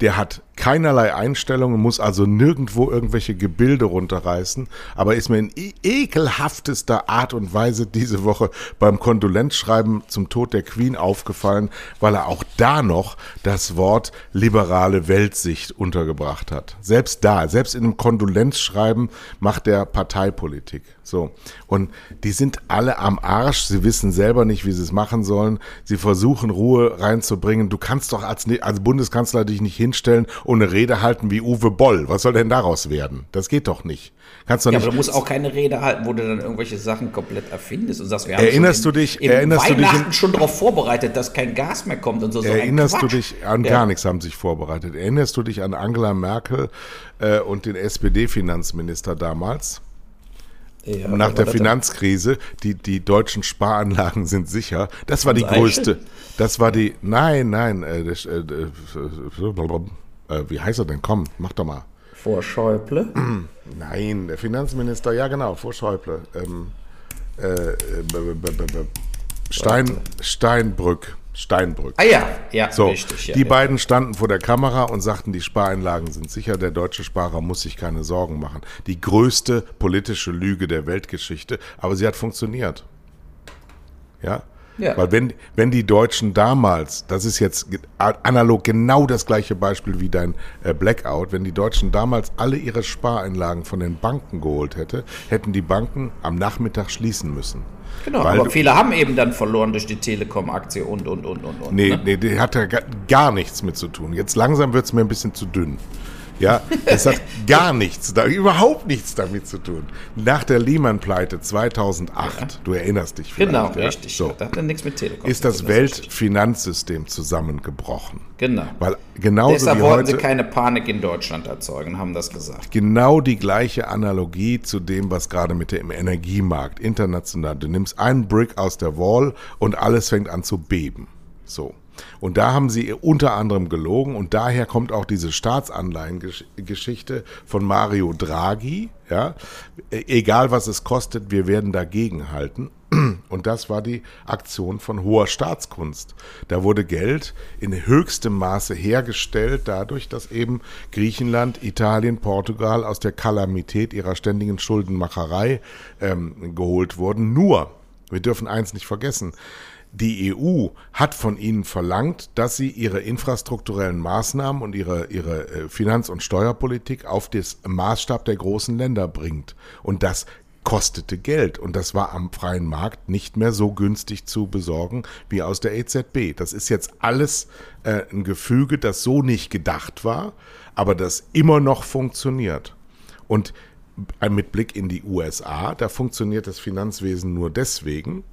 der hat keinerlei Einstellungen, muss also nirgendwo irgendwelche Gebilde runterreißen, aber ist mir in e-, ekelhaftester Art und Weise diese Woche beim Kondolenzschreiben zum Tod der Queen aufgefallen, weil er auch da noch das Wort liberale Weltsicht untergebracht hat. Selbst da, selbst in einem Kondolenzschreiben macht er Parteipolitik. So. Und die sind alle am Arsch. Sie wissen selber nicht, wie sie es machen sollen. Sie versuchen Ruhe reinzubringen. Du kannst doch als, als Bundeskanzler dich nicht hinstellen und eine Rede halten wie Uwe Boll. Was soll denn daraus werden? Das geht doch nicht. Kannst doch ja, nicht. aber du musst auch keine Rede halten, wo du dann irgendwelche Sachen komplett erfindest und sagst, wir haben erinnerst du dich, im erinnerst Weihnachten du dich in, schon darauf vorbereitet, dass kein Gas mehr kommt und so. so erinnerst du dich an ja. gar nichts haben sich vorbereitet. Erinnerst du dich an Angela Merkel äh, und den SPD-Finanzminister damals? Ja, Nach der Finanzkrise, die, die deutschen Sparanlagen sind sicher. Das war die größte. Das war die, nein, nein, äh, das, äh, äh, äh, wie heißt er denn? Komm, mach doch mal. Vor Schäuble? Nein, der Finanzminister, ja genau, vor Schäuble. Ähm, äh, Stein, Steinbrück. Steinbrück. Ah ja, ja, so, richtig. Ja, die ja. beiden standen vor der Kamera und sagten, die Spareinlagen sind sicher, der deutsche Sparer muss sich keine Sorgen machen. Die größte politische Lüge der Weltgeschichte, aber sie hat funktioniert. Ja. Ja. Weil wenn, wenn die Deutschen damals, das ist jetzt analog genau das gleiche Beispiel wie dein äh, Blackout, wenn die Deutschen damals alle ihre Spareinlagen von den Banken geholt hätte, hätten die Banken am Nachmittag schließen müssen. Genau, Weil aber viele haben eben dann verloren durch die Telekom-Aktie und, und, und, und, und. Nee, ne? nee, die hat ja gar nichts mit zu tun. Jetzt langsam wird es mir ein bisschen zu dünn. Ja, es hat gar nichts, da, überhaupt nichts damit zu tun. Nach der Lehman-Pleite 2008, ja. du erinnerst dich vielleicht. Genau, ja? richtig. So. Das hat nichts mit Telekom. Ist das, das Weltfinanzsystem zusammengebrochen. Genau. Weil genauso Deshalb wie wollten heute, sie keine Panik in Deutschland erzeugen, haben das gesagt. Genau die gleiche Analogie zu dem, was gerade mit dem Energiemarkt international. Du nimmst einen Brick aus der Wall und alles fängt an zu beben. So. Und da haben sie unter anderem gelogen und daher kommt auch diese Staatsanleihengeschichte von Mario Draghi. Ja, egal was es kostet, wir werden dagegen halten. Und das war die Aktion von hoher Staatskunst. Da wurde Geld in höchstem Maße hergestellt, dadurch, dass eben Griechenland, Italien, Portugal aus der Kalamität ihrer ständigen Schuldenmacherei ähm, geholt wurden. Nur, wir dürfen eins nicht vergessen, die EU hat von ihnen verlangt, dass sie ihre infrastrukturellen Maßnahmen und ihre, ihre äh, Finanz- und Steuerpolitik auf das Maßstab der großen Länder bringt. Und das kostete Geld und das war am freien Markt nicht mehr so günstig zu besorgen wie aus der EZB. Das ist jetzt alles äh, ein Gefüge, das so nicht gedacht war, aber das immer noch funktioniert. Und äh, mit Blick in die USA, da funktioniert das Finanzwesen nur deswegen,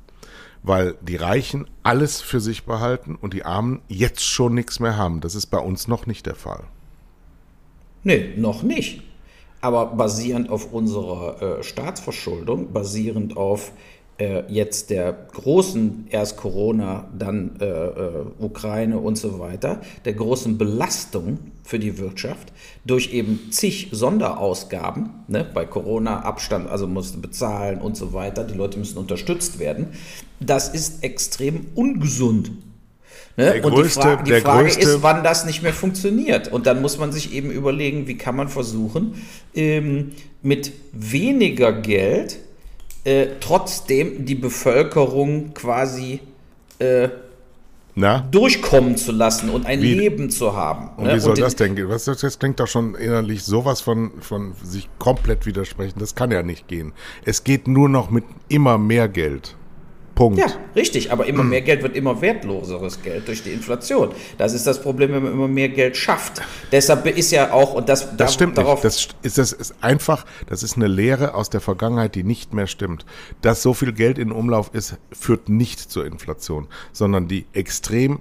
weil die Reichen alles für sich behalten und die Armen jetzt schon nichts mehr haben. Das ist bei uns noch nicht der Fall. Nee, noch nicht. Aber basierend auf unserer äh, Staatsverschuldung, basierend auf äh, jetzt der großen, erst Corona, dann äh, äh, Ukraine und so weiter, der großen Belastung für die Wirtschaft durch eben zig Sonderausgaben, ne, bei Corona Abstand, also musste bezahlen und so weiter, die Leute müssen unterstützt werden, das ist extrem ungesund. Ne? und größte, die, Fra die Frage größte, ist, wann das nicht mehr funktioniert. Und dann muss man sich eben überlegen, wie kann man versuchen, ähm, mit weniger Geld äh, trotzdem die Bevölkerung quasi äh, durchkommen zu lassen und ein wie, Leben zu haben. Und ne? wie soll und das denn gehen? Was, das klingt doch schon innerlich sowas von, von sich komplett widersprechen. Das kann ja nicht gehen. Es geht nur noch mit immer mehr Geld. Punkt. Ja, richtig, aber immer mehr Geld wird immer wertloseres Geld durch die Inflation. Das ist das Problem, wenn man immer mehr Geld schafft. Deshalb ist ja auch, und das, das stimmt darauf. Nicht. Das ist, das ist einfach, das ist eine Lehre aus der Vergangenheit, die nicht mehr stimmt. Dass so viel Geld in Umlauf ist, führt nicht zur Inflation, sondern die extrem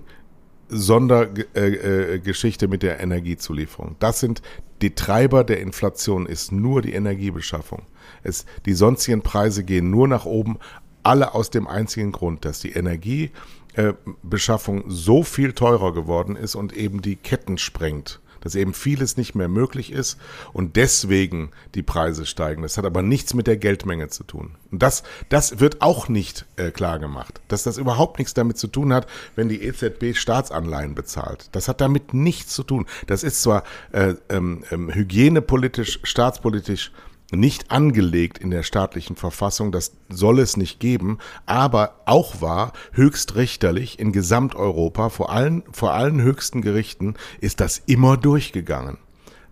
Sondergeschichte äh, äh, mit der Energiezulieferung. Das sind die Treiber der Inflation ist nur die Energiebeschaffung. Es, die sonstigen Preise gehen nur nach oben, alle aus dem einzigen Grund, dass die Energiebeschaffung so viel teurer geworden ist und eben die Ketten sprengt dass eben vieles nicht mehr möglich ist und deswegen die Preise steigen. Das hat aber nichts mit der Geldmenge zu tun. Und das, das wird auch nicht äh, klar gemacht, dass das überhaupt nichts damit zu tun hat, wenn die EZB Staatsanleihen bezahlt. Das hat damit nichts zu tun. Das ist zwar äh, ähm, ähm hygienepolitisch, staatspolitisch nicht angelegt in der staatlichen Verfassung, das soll es nicht geben, aber auch war höchst richterlich in Gesamteuropa, vor allen, vor allen höchsten Gerichten, ist das immer durchgegangen.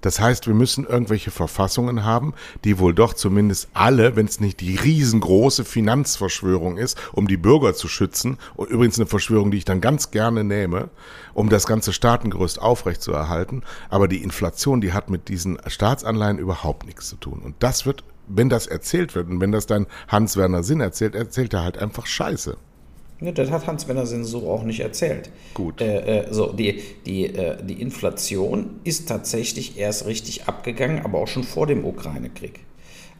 Das heißt, wir müssen irgendwelche Verfassungen haben, die wohl doch zumindest alle, wenn es nicht die riesengroße Finanzverschwörung ist, um die Bürger zu schützen, und übrigens eine Verschwörung, die ich dann ganz gerne nehme, um das ganze Staatengerüst aufrechtzuerhalten, aber die Inflation, die hat mit diesen Staatsanleihen überhaupt nichts zu tun. Und das wird, wenn das erzählt wird und wenn das dann Hans-Werner Sinn erzählt, erzählt er halt einfach Scheiße. Ja, das hat Hans-Werner Sinn so auch nicht erzählt. Gut. Äh, äh, so, die, die, äh, die Inflation ist tatsächlich erst richtig abgegangen, aber auch schon vor dem Ukraine-Krieg.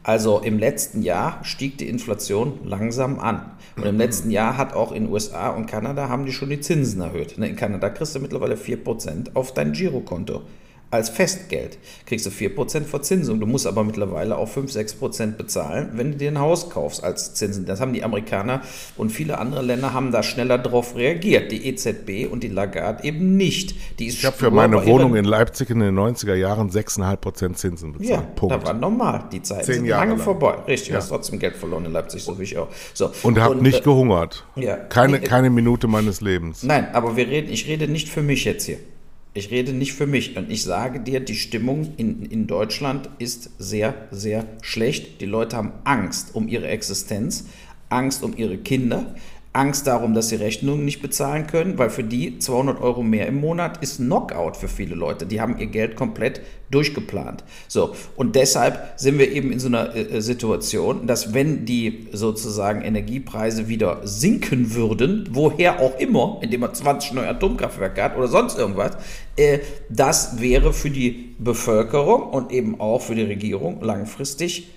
Also im letzten Jahr stieg die Inflation langsam an. Und im letzten Jahr hat auch in USA und Kanada haben die schon die Zinsen erhöht. Ne, in Kanada kriegst du mittlerweile 4% auf dein Girokonto als Festgeld. Kriegst du 4% Verzinsung. Du musst aber mittlerweile auch 5, 6% bezahlen, wenn du dir ein Haus kaufst als Zinsen. Das haben die Amerikaner und viele andere Länder haben da schneller drauf reagiert. Die EZB und die Lagarde eben nicht. Die ist ich habe für meine Wohnung in Leipzig in den 90er Jahren 6,5% Zinsen bezahlt. Ja, Punkt. da war normal. Die Zeit Zehn sind Jahre lange lang. vorbei. Richtig, ja. hast trotzdem Geld verloren in Leipzig, so wie ich auch. So. Und habe nicht äh, gehungert. Ja. Keine, nee, keine Minute meines Lebens. Nein, aber wir reden, ich rede nicht für mich jetzt hier. Ich rede nicht für mich und ich sage dir, die Stimmung in, in Deutschland ist sehr, sehr schlecht. Die Leute haben Angst um ihre Existenz, Angst um ihre Kinder, Angst darum, dass sie Rechnungen nicht bezahlen können, weil für die 200 Euro mehr im Monat ist Knockout für viele Leute. Die haben ihr Geld komplett durchgeplant. So, und deshalb sind wir eben in so einer äh, äh, Situation, dass wenn die sozusagen Energiepreise wieder sinken würden, woher auch immer, indem man 20 neue Atomkraftwerke hat oder sonst irgendwas, äh, das wäre für die Bevölkerung und eben auch für die Regierung langfristig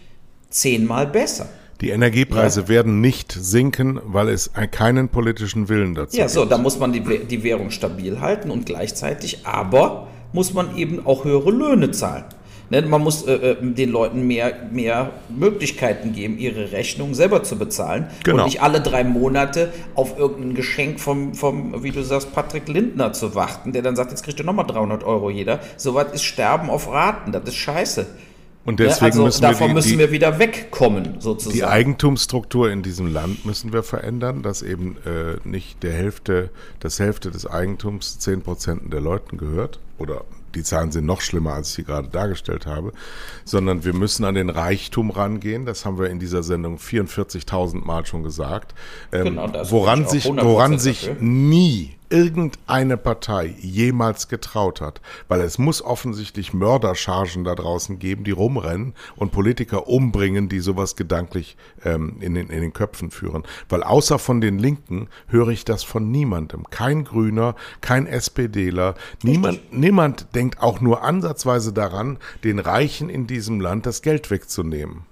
zehnmal besser. Die Energiepreise ja. werden nicht sinken, weil es keinen politischen Willen dazu gibt. Ja, so, gibt. da muss man die, die Währung stabil halten und gleichzeitig aber muss man eben auch höhere Löhne zahlen. Ne, man muss äh, äh, den Leuten mehr, mehr Möglichkeiten geben, ihre Rechnung selber zu bezahlen genau. und nicht alle drei Monate auf irgendein Geschenk vom, vom, wie du sagst, Patrick Lindner zu warten, der dann sagt, jetzt kriegt ihr nochmal 300 Euro jeder. Soweit ist Sterben auf Raten, das ist scheiße. Und deswegen also müssen davon wir die, müssen wir wieder wegkommen, sozusagen. Die Eigentumsstruktur in diesem Land müssen wir verändern, dass eben äh, nicht der Hälfte, das Hälfte des Eigentums zehn Prozent der Leuten gehört oder die Zahlen sind noch schlimmer, als ich sie gerade dargestellt habe, sondern wir müssen an den Reichtum rangehen. Das haben wir in dieser Sendung 44.000 Mal schon gesagt. Ähm, genau, woran sich, woran sich nie irgendeine Partei jemals getraut hat, weil es muss offensichtlich Mörderchargen da draußen geben, die rumrennen und Politiker umbringen, die sowas gedanklich ähm, in, den, in den Köpfen führen. Weil außer von den Linken höre ich das von niemandem. Kein Grüner, kein SPDler, niemand, niemand denkt auch nur ansatzweise daran, den Reichen in diesem Land das Geld wegzunehmen.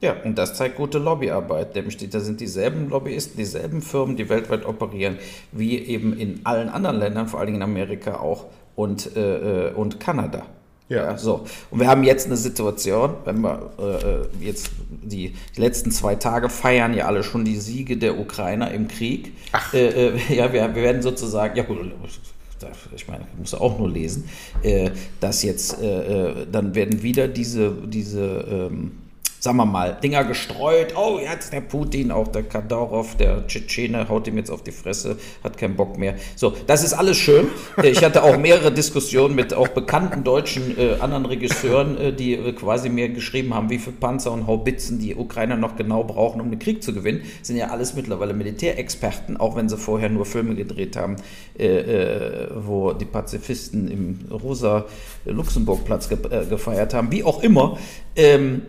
Ja, und das zeigt gute Lobbyarbeit. Nämlich, da sind dieselben Lobbyisten, dieselben Firmen, die weltweit operieren, wie eben in allen anderen Ländern, vor allen Dingen in Amerika auch und, äh, äh, und Kanada. Ja. ja. so. Und wir haben jetzt eine Situation, wenn wir äh, jetzt die letzten zwei Tage feiern ja alle schon die Siege der Ukrainer im Krieg. Ach. Äh, äh, ja, wir, wir, werden sozusagen, ja gut, ich meine, ich muss auch nur lesen, äh, dass jetzt, dann werden wieder diese, diese ähm, sagen wir mal, Dinger gestreut. Oh, jetzt der Putin, auch der Kadyrov, der Tschetschene, haut ihm jetzt auf die Fresse, hat keinen Bock mehr. So, das ist alles schön. Ich hatte auch mehrere Diskussionen mit auch bekannten deutschen äh, anderen Regisseuren, äh, die äh, quasi mir geschrieben haben, wie viele Panzer und Haubitzen die Ukrainer noch genau brauchen, um den Krieg zu gewinnen. Sind ja alles mittlerweile Militärexperten, auch wenn sie vorher nur Filme gedreht haben, äh, äh, wo die Pazifisten im rosa Luxemburgplatz ge äh, gefeiert haben. Wie auch immer. Ähm,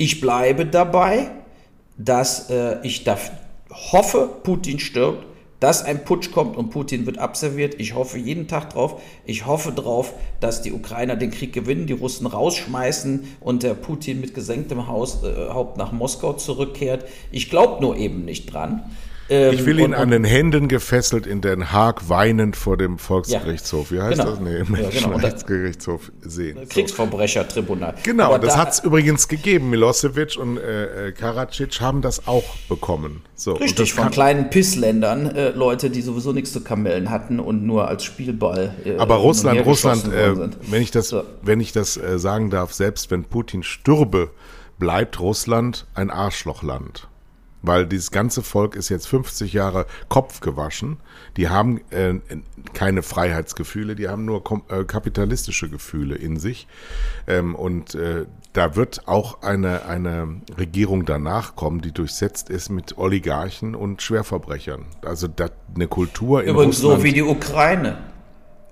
ich bleibe dabei, dass äh, ich da hoffe, Putin stirbt dass ein Putsch kommt und Putin wird abserviert. Ich hoffe jeden Tag drauf. Ich hoffe drauf, dass die Ukrainer den Krieg gewinnen, die Russen rausschmeißen und der Putin mit gesenktem Haus, äh, Haupt nach Moskau zurückkehrt. Ich glaube nur eben nicht dran. Ähm, ich will ihn und, an den Händen gefesselt in Den Haag weinend vor dem Volksgerichtshof. Wie heißt genau. das? Nee, im ja, genau. Rechtsgerichtshof sehen. Kriegsverbrechertribunal. Genau, Aber das da, hat es übrigens gegeben. Milosevic und äh, äh, Karadzic haben das auch bekommen. So, richtig, von kleinen Pissländern, äh, Leute, die sowieso nichts zu kamellen hatten und nur als Spielball. Äh, Aber Russland, Russland, äh, wenn ich das, so. wenn ich das äh, sagen darf, selbst wenn Putin stürbe, bleibt Russland ein Arschlochland weil dieses ganze Volk ist jetzt 50 Jahre Kopf gewaschen. Die haben äh, keine Freiheitsgefühle, die haben nur äh, kapitalistische Gefühle in sich. Ähm, und äh, da wird auch eine, eine Regierung danach kommen, die durchsetzt ist mit Oligarchen und Schwerverbrechern. Also da, eine Kultur in Übrigens Russland, so wie die Ukraine.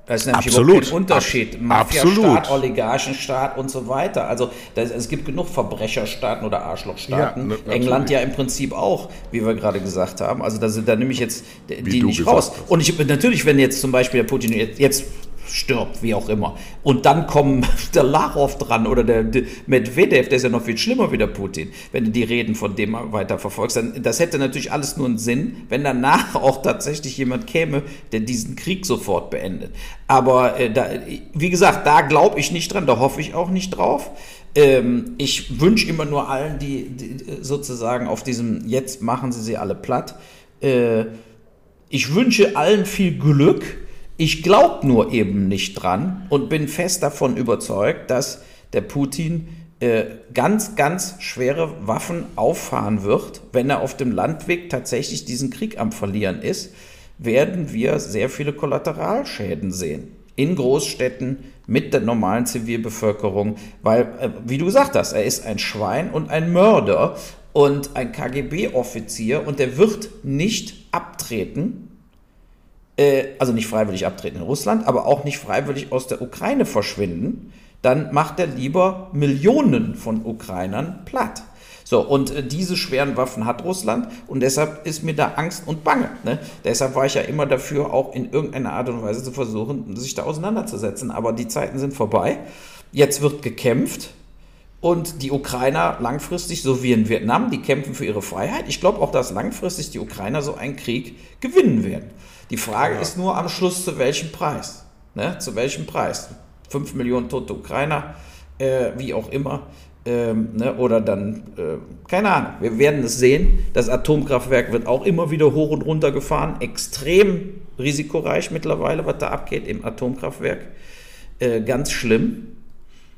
Das ist nämlich Absolut. kein Unterschied. Mafia-Staat, Oligarchenstaat und so weiter. Also das, es gibt genug Verbrecherstaaten oder Arschlochstaaten. Ja, England ja im Prinzip auch, wie wir gerade gesagt haben. Also da da nehme ich jetzt die nicht raus. Hast. Und ich natürlich, wenn jetzt zum Beispiel der Putin jetzt, jetzt stirbt, wie auch immer. Und dann kommen der Larow dran oder der, der Medvedev, der ist ja noch viel schlimmer wie der Putin, wenn du die Reden von dem weiter verfolgst. Dann, das hätte natürlich alles nur einen Sinn, wenn danach auch tatsächlich jemand käme, der diesen Krieg sofort beendet. Aber äh, da, wie gesagt, da glaube ich nicht dran, da hoffe ich auch nicht drauf. Ähm, ich wünsche immer nur allen, die, die, sozusagen auf diesem Jetzt machen sie sie alle platt. Äh, ich wünsche allen viel Glück ich glaube nur eben nicht dran und bin fest davon überzeugt, dass der Putin äh, ganz, ganz schwere Waffen auffahren wird, wenn er auf dem Landweg tatsächlich diesen Krieg am Verlieren ist, werden wir sehr viele Kollateralschäden sehen. In Großstädten mit der normalen Zivilbevölkerung, weil, äh, wie du gesagt hast, er ist ein Schwein und ein Mörder und ein KGB-Offizier und er wird nicht abtreten, äh, also nicht freiwillig abtreten in Russland, aber auch nicht freiwillig aus der Ukraine verschwinden, dann macht er lieber Millionen von Ukrainern platt. So, und äh, diese schweren Waffen hat Russland und deshalb ist mir da Angst und Bange. Ne? Deshalb war ich ja immer dafür, auch in irgendeiner Art und Weise zu versuchen, sich da auseinanderzusetzen. Aber die Zeiten sind vorbei. Jetzt wird gekämpft und die Ukrainer langfristig, so wie in Vietnam, die kämpfen für ihre Freiheit. Ich glaube auch, dass langfristig die Ukrainer so einen Krieg gewinnen werden. Die Frage ja. ist nur am Schluss, zu welchem Preis. Ne? Zu welchem Preis? 5 Millionen tote Ukrainer, äh, wie auch immer. Ähm, ne? Oder dann, äh, keine Ahnung, wir werden es sehen. Das Atomkraftwerk wird auch immer wieder hoch und runter gefahren. Extrem risikoreich mittlerweile, was da abgeht im Atomkraftwerk. Äh, ganz schlimm.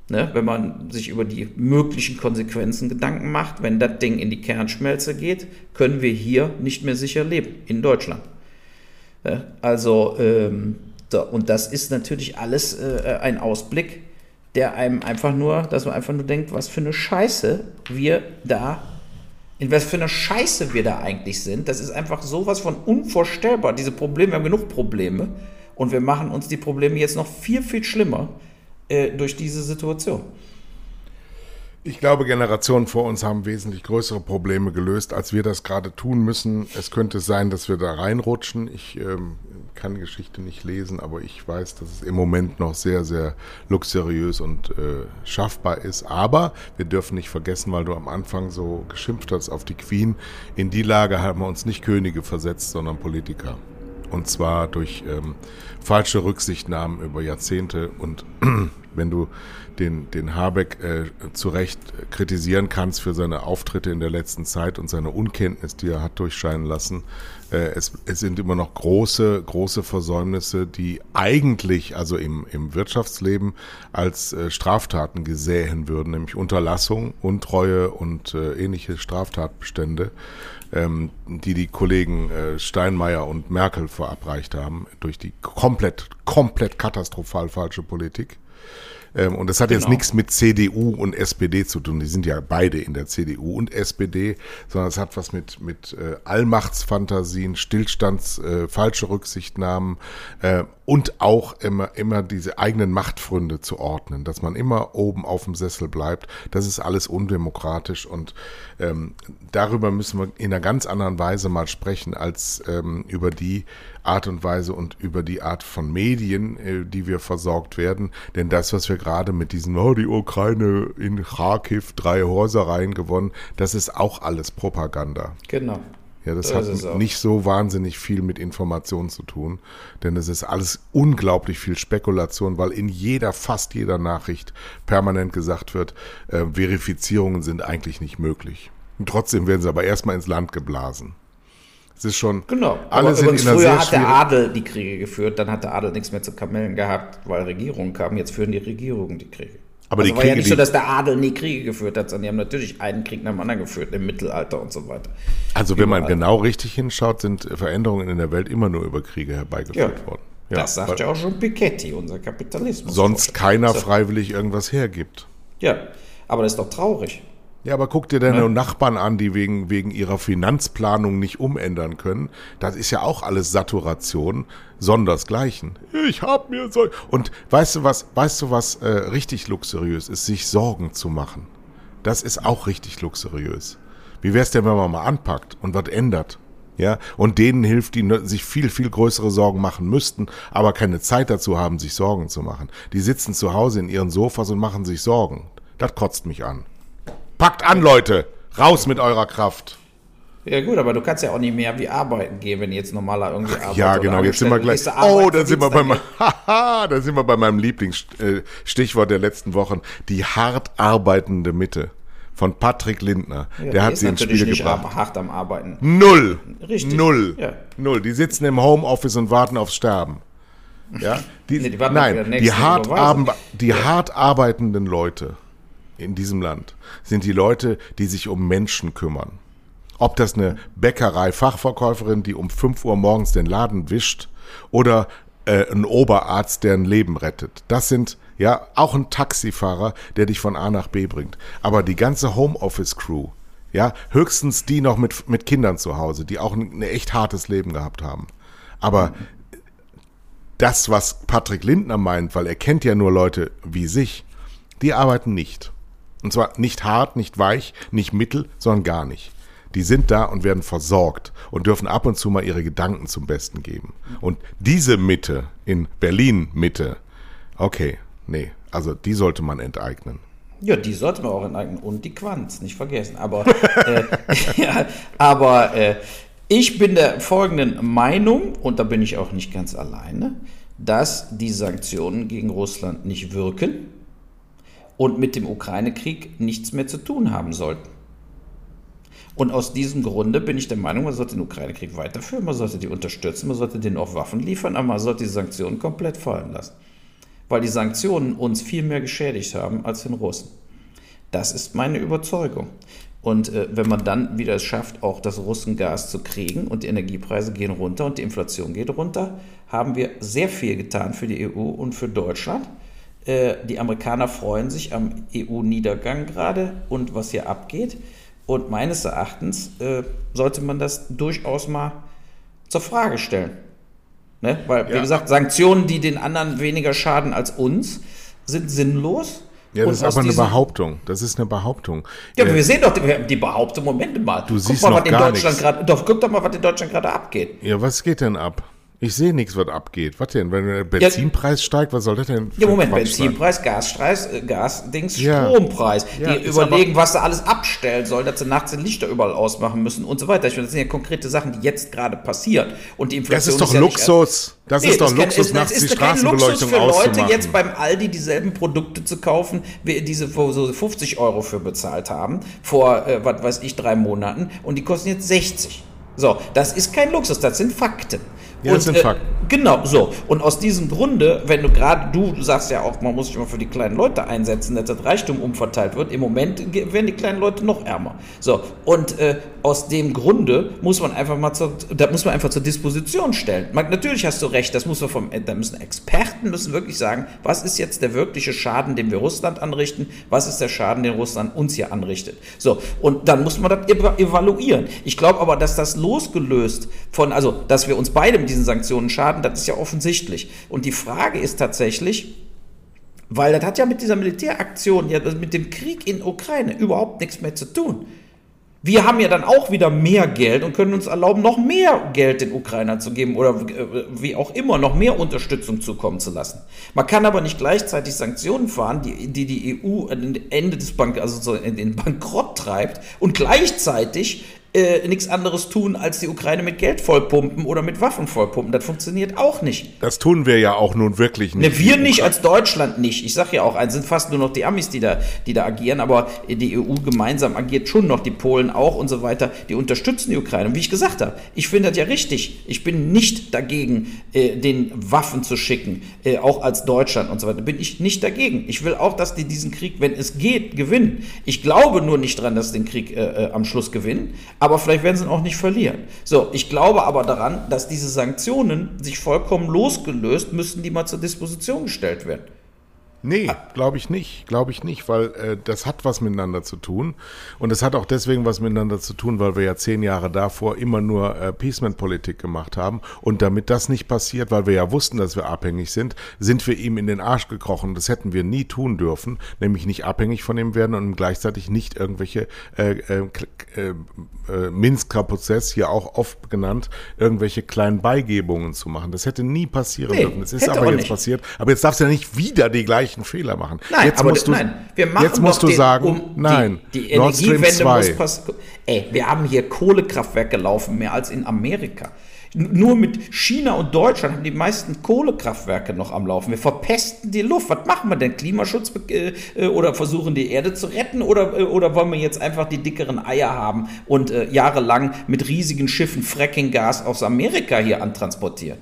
Ne, wenn man sich über die möglichen Konsequenzen Gedanken macht, wenn das Ding in die Kernschmelze geht, können wir hier nicht mehr sicher leben, in Deutschland. Also, ähm, so, und das ist natürlich alles äh, ein Ausblick, der einem einfach nur, dass man einfach nur denkt, was für eine Scheiße wir da, in was für eine Scheiße wir da eigentlich sind. Das ist einfach sowas von unvorstellbar. Diese Probleme, wir haben genug Probleme und wir machen uns die Probleme jetzt noch viel, viel schlimmer äh, durch diese Situation. Ich glaube, Generationen vor uns haben wesentlich größere Probleme gelöst, als wir das gerade tun müssen. Es könnte sein, dass wir da reinrutschen. Ich ähm, kann Geschichte nicht lesen, aber ich weiß, dass es im Moment noch sehr, sehr luxuriös und äh, schaffbar ist. Aber wir dürfen nicht vergessen, weil du am Anfang so geschimpft hast auf die Queen, in die Lage haben wir uns nicht Könige versetzt, sondern Politiker. Und zwar durch ähm, falsche Rücksichtnahmen über Jahrzehnte. Und wenn du den, den Habeck äh, zu Recht kritisieren kannst für seine Auftritte in der letzten Zeit und seine Unkenntnis, die er hat durchscheinen lassen. Äh, es, es sind immer noch große, große Versäumnisse, die eigentlich, also im, im Wirtschaftsleben, als äh, Straftaten gesähen würden, nämlich Unterlassung, Untreue und äh, ähnliche Straftatbestände, ähm, die die Kollegen äh, Steinmeier und Merkel verabreicht haben durch die komplett, komplett katastrophal falsche Politik. Ähm, und das hat genau. jetzt nichts mit CDU und SPD zu tun. Die sind ja beide in der CDU und SPD, sondern es hat was mit, mit äh, Allmachtsfantasien, Stillstands, äh, falsche Rücksichtnahmen äh, und auch immer, immer diese eigenen Machtfründe zu ordnen, dass man immer oben auf dem Sessel bleibt. Das ist alles undemokratisch und ähm, darüber müssen wir in einer ganz anderen Weise mal sprechen als ähm, über die Art und Weise und über die Art von Medien, äh, die wir versorgt werden. Denn das, was wir gerade mit diesen, oh, die Ukraine in Kharkiv drei Häusereien gewonnen, das ist auch alles Propaganda. Genau. Ja, das, das hat nicht so wahnsinnig viel mit Information zu tun, denn es ist alles unglaublich viel Spekulation, weil in jeder, fast jeder Nachricht permanent gesagt wird, äh, Verifizierungen sind eigentlich nicht möglich. Und trotzdem werden sie aber erstmal ins Land geblasen. Es ist schon. Genau. Alle sind in früher hat der Adel die Kriege geführt, dann hat der Adel nichts mehr zu Kamellen gehabt, weil Regierungen kamen. Jetzt führen die Regierungen die Kriege. Aber also die war Kriege, ja nicht so, dass der Adel nie Kriege geführt hat, sondern die haben natürlich einen Krieg nach dem anderen geführt im Mittelalter und so weiter. Also wenn man genau richtig hinschaut, sind Veränderungen in der Welt immer nur über Kriege herbeigeführt ja. worden. Ja, das sagt ja auch schon Piketty, unser Kapitalismus. Sonst keiner freiwillig irgendwas hergibt. Ja, aber das ist doch traurig. Ja, aber guck dir deine ja. Nachbarn an, die wegen, wegen ihrer Finanzplanung nicht umändern können. Das ist ja auch alles Saturation, sondersgleichen. Ich hab mir so. Und weißt du was, weißt du was äh, richtig luxuriös ist, sich Sorgen zu machen. Das ist auch richtig luxuriös. Wie wär's denn, wenn man mal anpackt und was ändert? Ja, und denen hilft, die sich viel, viel größere Sorgen machen müssten, aber keine Zeit dazu haben, sich Sorgen zu machen. Die sitzen zu Hause in ihren Sofas und machen sich Sorgen. Das kotzt mich an. Packt an, Leute. Raus mit eurer Kraft. Ja gut, aber du kannst ja auch nicht mehr wie arbeiten gehen, wenn jetzt normaler irgendwie arbeitet. Ja, genau, jetzt sind wir gleich. Oh, da sind wir bei meinem, haha, da sind wir bei meinem Lieblingsstichwort der letzten Wochen. Die hart arbeitende Mitte von Patrick Lindner. Ja, der hat sie ins Spiel nicht gebracht. hart am Arbeiten. Null. Richtig. Null. Ja. Null. Die sitzen im Homeoffice und warten aufs Sterben. Ja? Die, nee, die nein, die hart, die ja. hart arbeitenden Leute in diesem Land sind die Leute, die sich um Menschen kümmern. Ob das eine Bäckerei-Fachverkäuferin, die um 5 Uhr morgens den Laden wischt, oder äh, ein Oberarzt, der ein Leben rettet. Das sind ja auch ein Taxifahrer, der dich von A nach B bringt. Aber die ganze Homeoffice-Crew, ja, höchstens die noch mit, mit Kindern zu Hause, die auch ein, ein echt hartes Leben gehabt haben. Aber das, was Patrick Lindner meint, weil er kennt ja nur Leute wie sich, die arbeiten nicht. Und zwar nicht hart, nicht weich, nicht mittel, sondern gar nicht. Die sind da und werden versorgt und dürfen ab und zu mal ihre Gedanken zum Besten geben. Und diese Mitte in Berlin Mitte, okay, nee, also die sollte man enteignen. Ja, die sollte man auch enteignen und die Quanz, nicht vergessen. Aber, äh, ja, aber äh, ich bin der folgenden Meinung, und da bin ich auch nicht ganz alleine, dass die Sanktionen gegen Russland nicht wirken und mit dem Ukraine-Krieg nichts mehr zu tun haben sollten. Und aus diesem Grunde bin ich der Meinung, man sollte den Ukraine-Krieg weiterführen, man sollte die unterstützen, man sollte denen auch Waffen liefern, aber man sollte die Sanktionen komplett fallen lassen. Weil die Sanktionen uns viel mehr geschädigt haben als den Russen. Das ist meine Überzeugung. Und äh, wenn man dann wieder es schafft, auch das Russengas zu kriegen und die Energiepreise gehen runter und die Inflation geht runter, haben wir sehr viel getan für die EU und für Deutschland. Äh, die Amerikaner freuen sich am EU-Niedergang gerade und was hier abgeht. Und meines Erachtens äh, sollte man das durchaus mal zur Frage stellen. Ne? Weil, ja. wie gesagt, Sanktionen, die den anderen weniger schaden als uns, sind sinnlos. Ja, das ist aber eine Behauptung. Das ist eine Behauptung. Ja, aber wir sehen doch die, die Behauptung. Moment mal. Du guck siehst mal, was in Deutschland gerade. Doch, guck doch mal, was in Deutschland gerade abgeht. Ja, was geht denn ab? Ich sehe nichts, was abgeht. Was denn? Wenn der Benzinpreis ja, steigt, was soll das denn? Ja, Moment, Benzinpreis, Gaspreis, äh, Gasdings, ja. Strompreis. Ja, die überlegen, was sie alles abstellen sollen, dass sie nachts den Lichter überall ausmachen müssen und so weiter. Ich finde, das sind ja konkrete Sachen, die jetzt gerade passieren. Und die Inflation das ist doch ist Luxus. das nee, ist doch Luxus, ist, nachts die Straßenbeleuchtung für Leute, jetzt beim Aldi dieselben Produkte zu kaufen, wie diese, so 50 Euro für bezahlt haben, vor, äh, was weiß ich, drei Monaten. Und die kosten jetzt 60. So, das ist kein Luxus, das sind Fakten. Ja, das sind äh, Fakten. Genau, so. Und aus diesem Grunde, wenn du gerade, du sagst ja auch, man muss sich immer für die kleinen Leute einsetzen, dass das Reichtum umverteilt wird. Im Moment werden die kleinen Leute noch ärmer. So. Und äh, aus dem Grunde muss man einfach mal zur, da muss man einfach zur Disposition stellen. Man, natürlich hast du recht, das muss man vom, da müssen Experten müssen wirklich sagen, was ist jetzt der wirkliche Schaden, den wir Russland anrichten, was ist der Schaden, den Russland uns hier anrichtet. So. Und dann muss man das evaluieren. Ich glaube aber, dass das losgelöst von, also, dass wir uns beide mit diesen Sanktionen schaden, das ist ja offensichtlich. Und die Frage ist tatsächlich, weil das hat ja mit dieser Militäraktion, ja, mit dem Krieg in Ukraine überhaupt nichts mehr zu tun. Wir haben ja dann auch wieder mehr Geld und können uns erlauben, noch mehr Geld den Ukrainern zu geben oder äh, wie auch immer, noch mehr Unterstützung zukommen zu lassen. Man kann aber nicht gleichzeitig Sanktionen fahren, die die, die EU an Ende des Bank, also so in den Bankrott treibt und gleichzeitig äh, nichts anderes tun, als die Ukraine mit Geld vollpumpen oder mit Waffen vollpumpen. Das funktioniert auch nicht. Das tun wir ja auch nun wirklich nicht. Ne, wir nicht als Deutschland nicht. Ich sage ja auch, es sind fast nur noch die Amis, die da, die da agieren, aber die EU gemeinsam agiert schon noch, die Polen auch und so weiter. Die unterstützen die Ukraine. Und wie ich gesagt habe, ich finde das ja richtig. Ich bin nicht dagegen, äh, den Waffen zu schicken, äh, auch als Deutschland und so weiter. Bin ich nicht dagegen. Ich will auch, dass die diesen Krieg, wenn es geht, gewinnen. Ich glaube nur nicht dran, dass sie den Krieg äh, äh am Schluss gewinnen aber vielleicht werden sie ihn auch nicht verlieren. So, ich glaube aber daran, dass diese Sanktionen sich vollkommen losgelöst müssen, die mal zur Disposition gestellt werden. Nee, glaube ich nicht. Glaube ich nicht, weil äh, das hat was miteinander zu tun. Und es hat auch deswegen was miteinander zu tun, weil wir ja zehn Jahre davor immer nur äh, Peaceman-Politik gemacht haben. Und damit das nicht passiert, weil wir ja wussten, dass wir abhängig sind, sind wir ihm in den Arsch gekrochen. Das hätten wir nie tun dürfen, nämlich nicht abhängig von ihm werden und gleichzeitig nicht irgendwelche äh, äh, äh, äh, Minsker Prozess, hier auch oft genannt, irgendwelche kleinen Beigebungen zu machen. Das hätte nie passieren nee, dürfen. Es ist aber jetzt nicht. passiert. Aber jetzt darfst du ja nicht wieder die gleiche gleichen Fehler machen. Nein, jetzt aber musst du, nein, wir machen jetzt musst du den, sagen, um nein, die, die Energiewende muss passieren. Ey, wir haben hier Kohlekraftwerke laufen, mehr als in Amerika. Nur mit China und Deutschland haben die meisten Kohlekraftwerke noch am Laufen. Wir verpesten die Luft. Was machen wir denn? Klimaschutz äh, äh, oder versuchen die Erde zu retten oder, äh, oder wollen wir jetzt einfach die dickeren Eier haben und äh, jahrelang mit riesigen Schiffen Frackinggas aus Amerika hier antransportieren?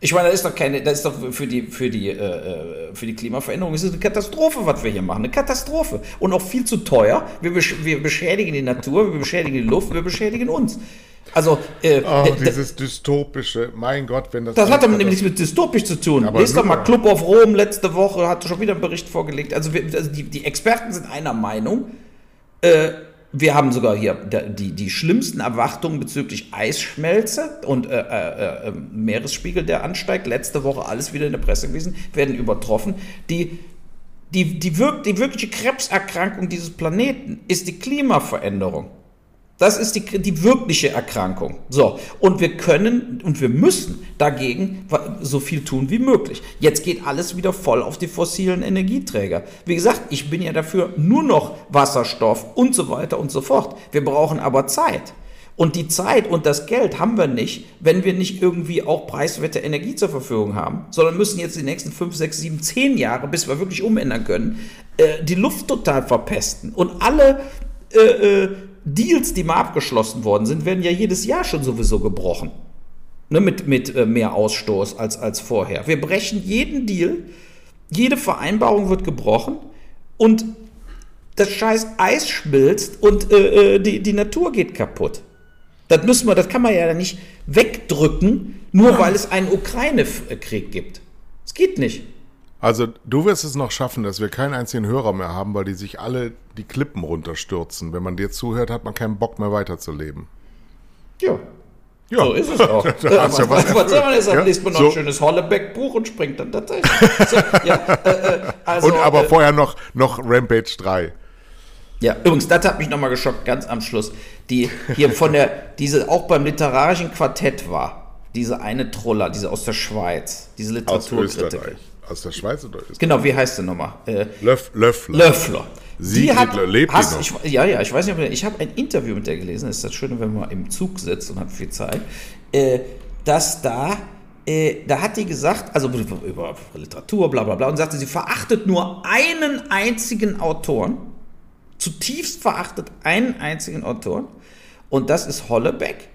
Ich meine, das ist doch keine, das ist doch für die, für die, äh, äh für die Klimaveränderung ist es eine Katastrophe, was wir hier machen. Eine Katastrophe. Und auch viel zu teuer. Wir, besch wir beschädigen die Natur, wir beschädigen die Luft, wir beschädigen uns. Also, äh, oh, dieses dystopische, mein Gott, wenn das. Das hat damit nichts mit dystopisch zu tun. Aber Lest doch mal Club of Rom letzte Woche, hat schon wieder einen Bericht vorgelegt. Also, wir, also die, die Experten sind einer Meinung. Äh, wir haben sogar hier die, die schlimmsten Erwartungen bezüglich Eisschmelze und äh, äh, äh, Meeresspiegel, der ansteigt. Letzte Woche alles wieder in der Presse gewesen, werden übertroffen. Die, die, die, wirk die wirkliche Krebserkrankung dieses Planeten ist die Klimaveränderung. Das ist die, die wirkliche Erkrankung. So, und wir können und wir müssen dagegen so viel tun wie möglich. Jetzt geht alles wieder voll auf die fossilen Energieträger. Wie gesagt, ich bin ja dafür nur noch Wasserstoff und so weiter und so fort. Wir brauchen aber Zeit. Und die Zeit und das Geld haben wir nicht, wenn wir nicht irgendwie auch preiswerte Energie zur Verfügung haben, sondern müssen jetzt die nächsten 5, 6, 7, 10 Jahre, bis wir wirklich umändern können, äh, die Luft total verpesten. Und alle äh, äh, Deals, die mal abgeschlossen worden sind, werden ja jedes Jahr schon sowieso gebrochen. Ne, mit mit äh, mehr Ausstoß als, als vorher. Wir brechen jeden Deal, jede Vereinbarung wird gebrochen und das scheiß Eis schmilzt und äh, äh die, die Natur geht kaputt. Das müssen wir, das kann man ja nicht wegdrücken, nur weil es einen Ukraine-Krieg gibt. Es geht nicht. Also du wirst es noch schaffen, dass wir keinen einzigen Hörer mehr haben, weil die sich alle die Klippen runterstürzen. Wenn man dir zuhört, hat man keinen Bock mehr weiterzuleben. Ja. Ja. So ist es auch. da ja, was, ja was, was soll man jetzt sagen? Ja? Liest man noch so. ein schönes Hollebeck-Buch und springt dann tatsächlich. So, ja, äh, äh, also, und aber äh, vorher noch, noch Rampage 3. Ja, übrigens, das hat mich nochmal geschockt, ganz am Schluss. Die hier von der, diese auch beim literarischen Quartett war. Diese eine Troller, diese aus der Schweiz, diese Literaturkritik. Aus der Schweiz oder ist Genau, wie heißt der nochmal? Äh, Löff, Löffler. Löffler. Sie hat, lebt hast, ich, Ja, ja, ich weiß nicht, ob ich habe ein Interview mit der gelesen. Ist das Schöne, wenn man im Zug sitzt und hat viel Zeit. Äh, dass da, äh, da hat die gesagt, also über, über Literatur, bla bla bla, und sagte, sie verachtet nur einen einzigen Autoren, zutiefst verachtet einen einzigen Autoren, und das ist Hollebeck,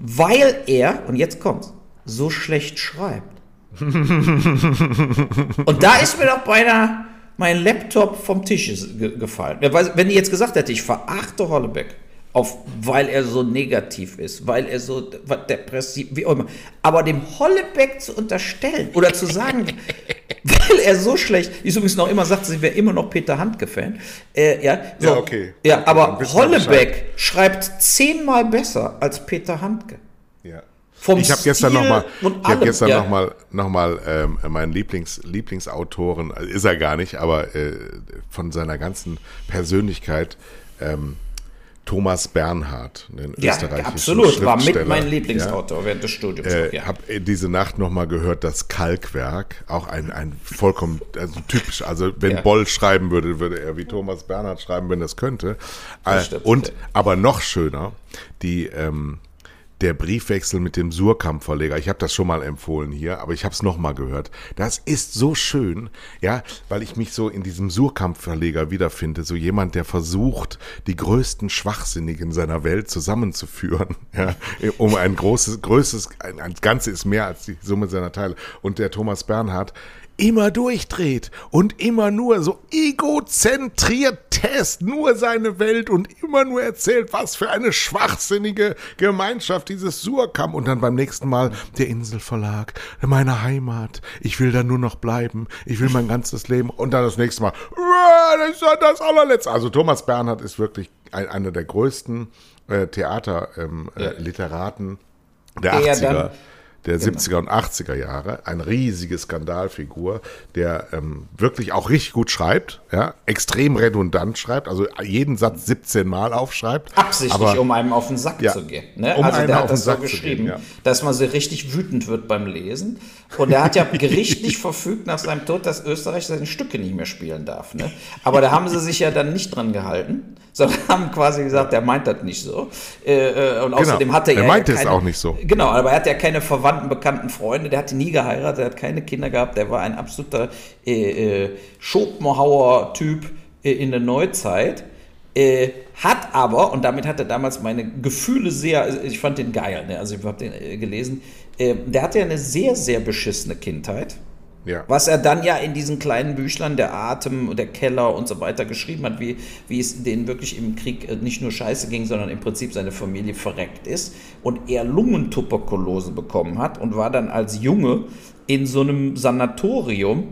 weil er, und jetzt kommt's, so schlecht schreibt. Und da ist mir doch beinahe mein Laptop vom Tisch gefallen. Wenn die jetzt gesagt hätte, ich verachte Hollebeck, auf, weil er so negativ ist, weil er so depressiv, wie auch immer. Aber dem Hollebeck zu unterstellen oder zu sagen, weil er so schlecht, ist übrigens noch immer sagt, sie wäre immer noch Peter Handke-Fan. Äh, ja, so, ja, okay. Ja, okay, aber Hollebeck schreibt zehnmal besser als Peter Handke. Ich habe gestern nochmal, gestern ja. noch mal, ähm, meinen Lieblings, Lieblingsautoren, also ist er gar nicht, aber äh, von seiner ganzen Persönlichkeit ähm, Thomas Bernhard, den ja, österreichischen absolut, war mit mein Lieblingsautor ja. während des Studiums. Äh, ja. Habe diese Nacht nochmal gehört, das Kalkwerk, auch ein, ein vollkommen also typisch, also wenn ja. Boll schreiben würde, würde er wie Thomas Bernhard schreiben, wenn das könnte. Das äh, und, aber noch schöner, die, ähm, der Briefwechsel mit dem Surkamp-Verleger. Ich habe das schon mal empfohlen hier, aber ich habe es nochmal gehört. Das ist so schön, ja, weil ich mich so in diesem Surkamp-Verleger wiederfinde. So jemand, der versucht, die größten Schwachsinnigen seiner Welt zusammenzuführen, ja, um ein großes, größtes, ein, ein Ganze ist mehr als die Summe seiner Teile. Und der Thomas Bernhard, immer durchdreht und immer nur so egozentriert test, nur seine Welt und immer nur erzählt, was für eine schwachsinnige Gemeinschaft dieses Surkamp und dann beim nächsten Mal der Inselverlag, meine Heimat, ich will da nur noch bleiben, ich will mein ganzes Leben. Und dann das nächste Mal, das ist das allerletzte. Also Thomas Bernhard ist wirklich ein, einer der größten äh, Theaterliteraten ähm, äh, der 80er der genau. 70er und 80er Jahre, eine riesige Skandalfigur, der ähm, wirklich auch richtig gut schreibt, ja, extrem redundant schreibt, also jeden Satz 17 Mal aufschreibt. Absichtlich, aber, um einem auf den Sack ja, zu gehen. Ne? Um also der hat das so geschrieben, gehen, ja. dass man so richtig wütend wird beim Lesen. Und er hat ja gerichtlich verfügt nach seinem Tod, dass Österreich seine Stücke nicht mehr spielen darf. Ne? Aber da haben sie sich ja dann nicht dran gehalten, sondern haben quasi gesagt, er meint das nicht so. Äh, äh und außerdem genau. hatte er. Er meinte ja keine, es auch nicht so. Genau, aber er hat ja keine Verwandten, bekannten Freunde, der hatte nie geheiratet, der hat keine Kinder gehabt, der war ein absoluter äh, äh, Schopenhauer-Typ äh, in der Neuzeit. Äh, hat aber, und damit hat er damals meine Gefühle sehr, ich fand den geil, ne? also ich habe den äh, gelesen, äh, der hatte ja eine sehr, sehr beschissene Kindheit. Ja. Was er dann ja in diesen kleinen Büchlein, der Atem, der Keller und so weiter geschrieben hat, wie, wie es denen wirklich im Krieg äh, nicht nur scheiße ging, sondern im Prinzip seine Familie verreckt ist und er Lungentuberkulose bekommen hat und war dann als Junge in so einem Sanatorium,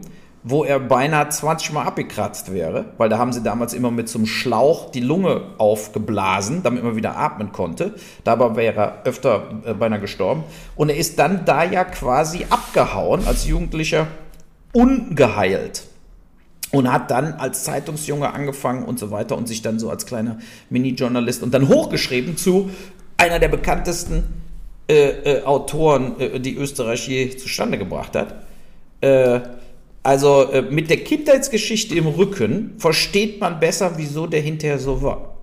wo er beinahe 20 Mal abgekratzt wäre, weil da haben sie damals immer mit so einem Schlauch die Lunge aufgeblasen, damit man wieder atmen konnte. Dabei wäre er öfter äh, beinahe gestorben. Und er ist dann da ja quasi abgehauen als Jugendlicher, ungeheilt. Und hat dann als Zeitungsjunge angefangen und so weiter und sich dann so als kleiner Mini-Journalist und dann hochgeschrieben zu einer der bekanntesten äh, äh, Autoren, äh, die Österreich je zustande gebracht hat. Äh, also äh, mit der Kindheitsgeschichte im Rücken versteht man besser, wieso der hinterher so war.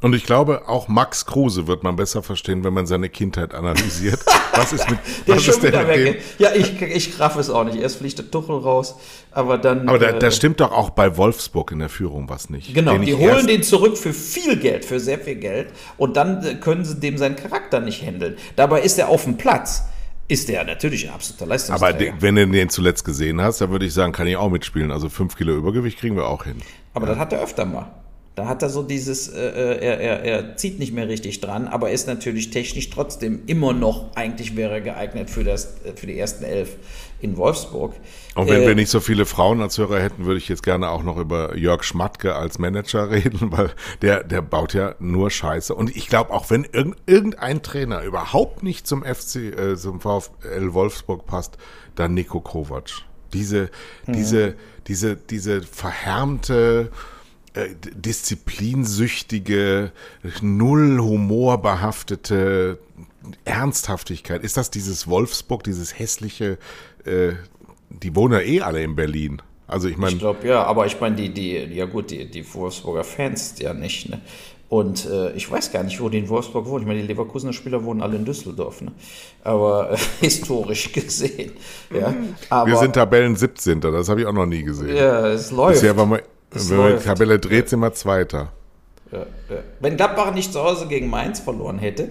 Und ich glaube, auch Max Kruse wird man besser verstehen, wenn man seine Kindheit analysiert. Was ist mit der was ist denn mit dem? Ja, ich, ich raff es auch nicht. Erst fliegt der Tuchel raus, aber dann. Aber da, äh, da stimmt doch auch bei Wolfsburg in der Führung was nicht. Genau, die holen den zurück für viel Geld, für sehr viel Geld. Und dann äh, können sie dem seinen Charakter nicht handeln. Dabei ist er auf dem Platz ist der natürlich ein absoluter Leistungsträger. Aber wenn du den zuletzt gesehen hast, dann würde ich sagen, kann ich auch mitspielen. Also fünf Kilo Übergewicht kriegen wir auch hin. Aber ja. das hat er öfter mal. Da hat er so dieses, äh, äh, er, er, er zieht nicht mehr richtig dran, aber ist natürlich technisch trotzdem immer noch, eigentlich wäre geeignet für, das, für die ersten elf in Wolfsburg. Und wenn äh, wir nicht so viele Frauen als Hörer hätten, würde ich jetzt gerne auch noch über Jörg Schmatke als Manager reden, weil der, der baut ja nur Scheiße. Und ich glaube, auch wenn irgendein Trainer überhaupt nicht zum FC, äh, zum VfL Wolfsburg passt, dann Nico Kovac. Diese, mhm. diese, diese, diese verhärmte, äh, disziplinsüchtige, null Humor behaftete Ernsthaftigkeit. Ist das dieses Wolfsburg, dieses hässliche, äh, die wohnen ja eh alle in Berlin. Also ich meine. Ich glaube ja, aber ich meine, die, die, ja gut, die, die Wolfsburger Fans ja nicht, ne? Und äh, ich weiß gar nicht, wo die in Wolfsburg wohnen. Ich meine, die Leverkusener Spieler wohnen alle in Düsseldorf, ne? Aber äh, historisch gesehen. Ja. Aber, Wir sind Tabellen 17. Das habe ich auch noch nie gesehen. Ja, es läuft. Bisher war mal, es Wenn man die Tabelle dreht, sind wir Zweiter. Ja, ja. Wenn Gladbach nicht zu Hause gegen Mainz verloren hätte,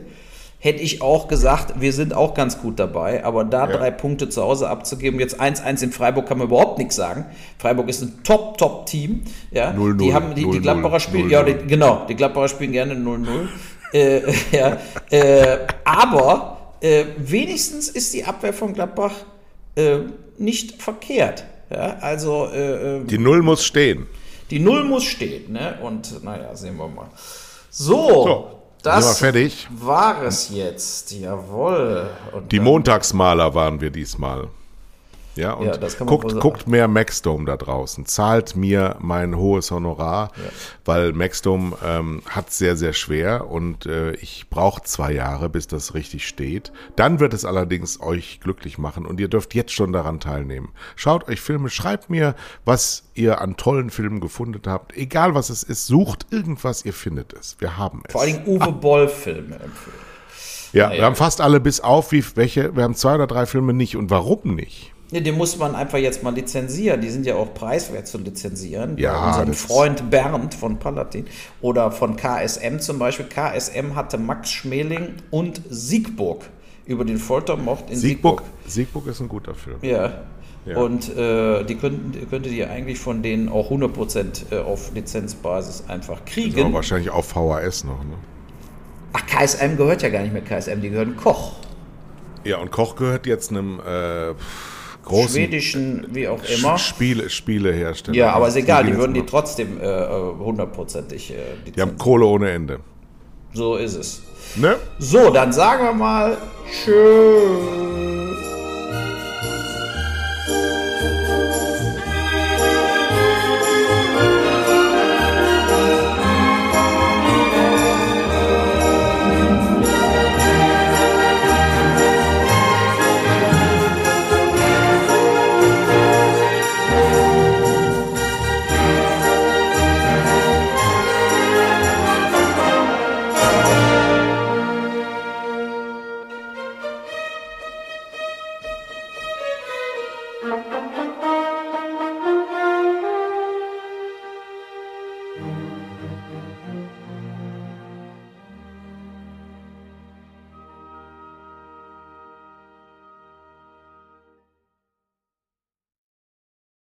hätte ich auch gesagt, wir sind auch ganz gut dabei. Aber da Ja. drei Punkte zu Hause abzugeben, jetzt 1-1 in Freiburg kann man überhaupt nichts sagen. Freiburg ist ein Top, Top Team. Ja, 0-0, die haben die, die 0-0, Gladbacher spielen, 0-0. ja, die, genau, die Gladbacher spielen gerne 0-0. äh, ja, äh, aber äh, wenigstens ist die Abwehr von Gladbach äh, nicht verkehrt. Ja, also äh, äh, Die Null muss stehen. Die Null muss stehen, ne? Und naja, sehen wir mal. So, So, das war es jetzt. Jawohl. Und Die Montagsmaler waren wir diesmal. Ja, und Ja, guckt, guckt mehr Maxdome da draußen. Zahlt mir mein hohes Honorar, weil Maxdome ähm, hat sehr, sehr schwer und äh, ich brauche zwei Jahre, bis das richtig steht. Dann wird es allerdings euch glücklich machen und ihr dürft jetzt schon daran teilnehmen. Schaut euch Filme, schreibt mir, was ihr an tollen Filmen gefunden habt. Egal was es ist, sucht irgendwas, ihr findet es. Wir haben es. Vor Dingen Uwe Boll-Filme empfehlen. ja, naja. wir haben fast alle bis auf, wie welche, wir haben zwei oder drei Filme nicht. Und warum nicht? Ne, den muss man einfach jetzt mal lizenzieren. Die sind ja auch preiswert zu lizenzieren. Ja, ist- Freund Bernd von Palatin oder von KSM zum Beispiel. KSM hatte Max Schmeling und Siegburg über den Foltermord in Siegburg, Siegburg. Ist ein guter Film. Ja. Ja. Und äh, die könnten, könntet ihr eigentlich von denen auch 100% äh, auf Lizenzbasis einfach kriegen. wahrscheinlich auf VHS noch. Ne? Ach, KSM gehört ja gar nicht mehr KSM, die gehören Koch. Ja, und Koch gehört jetzt einem äh, großen Schwedischen, wie auch immer. Spiele, Spielehersteller. Ja, aber ist egal, die gehen würden die trotzdem äh, äh, hundertprozentig äh, mal- Die haben. Kohle ohne Ende. So ist es. Ne? So, dann sagen wir mal Tschüss.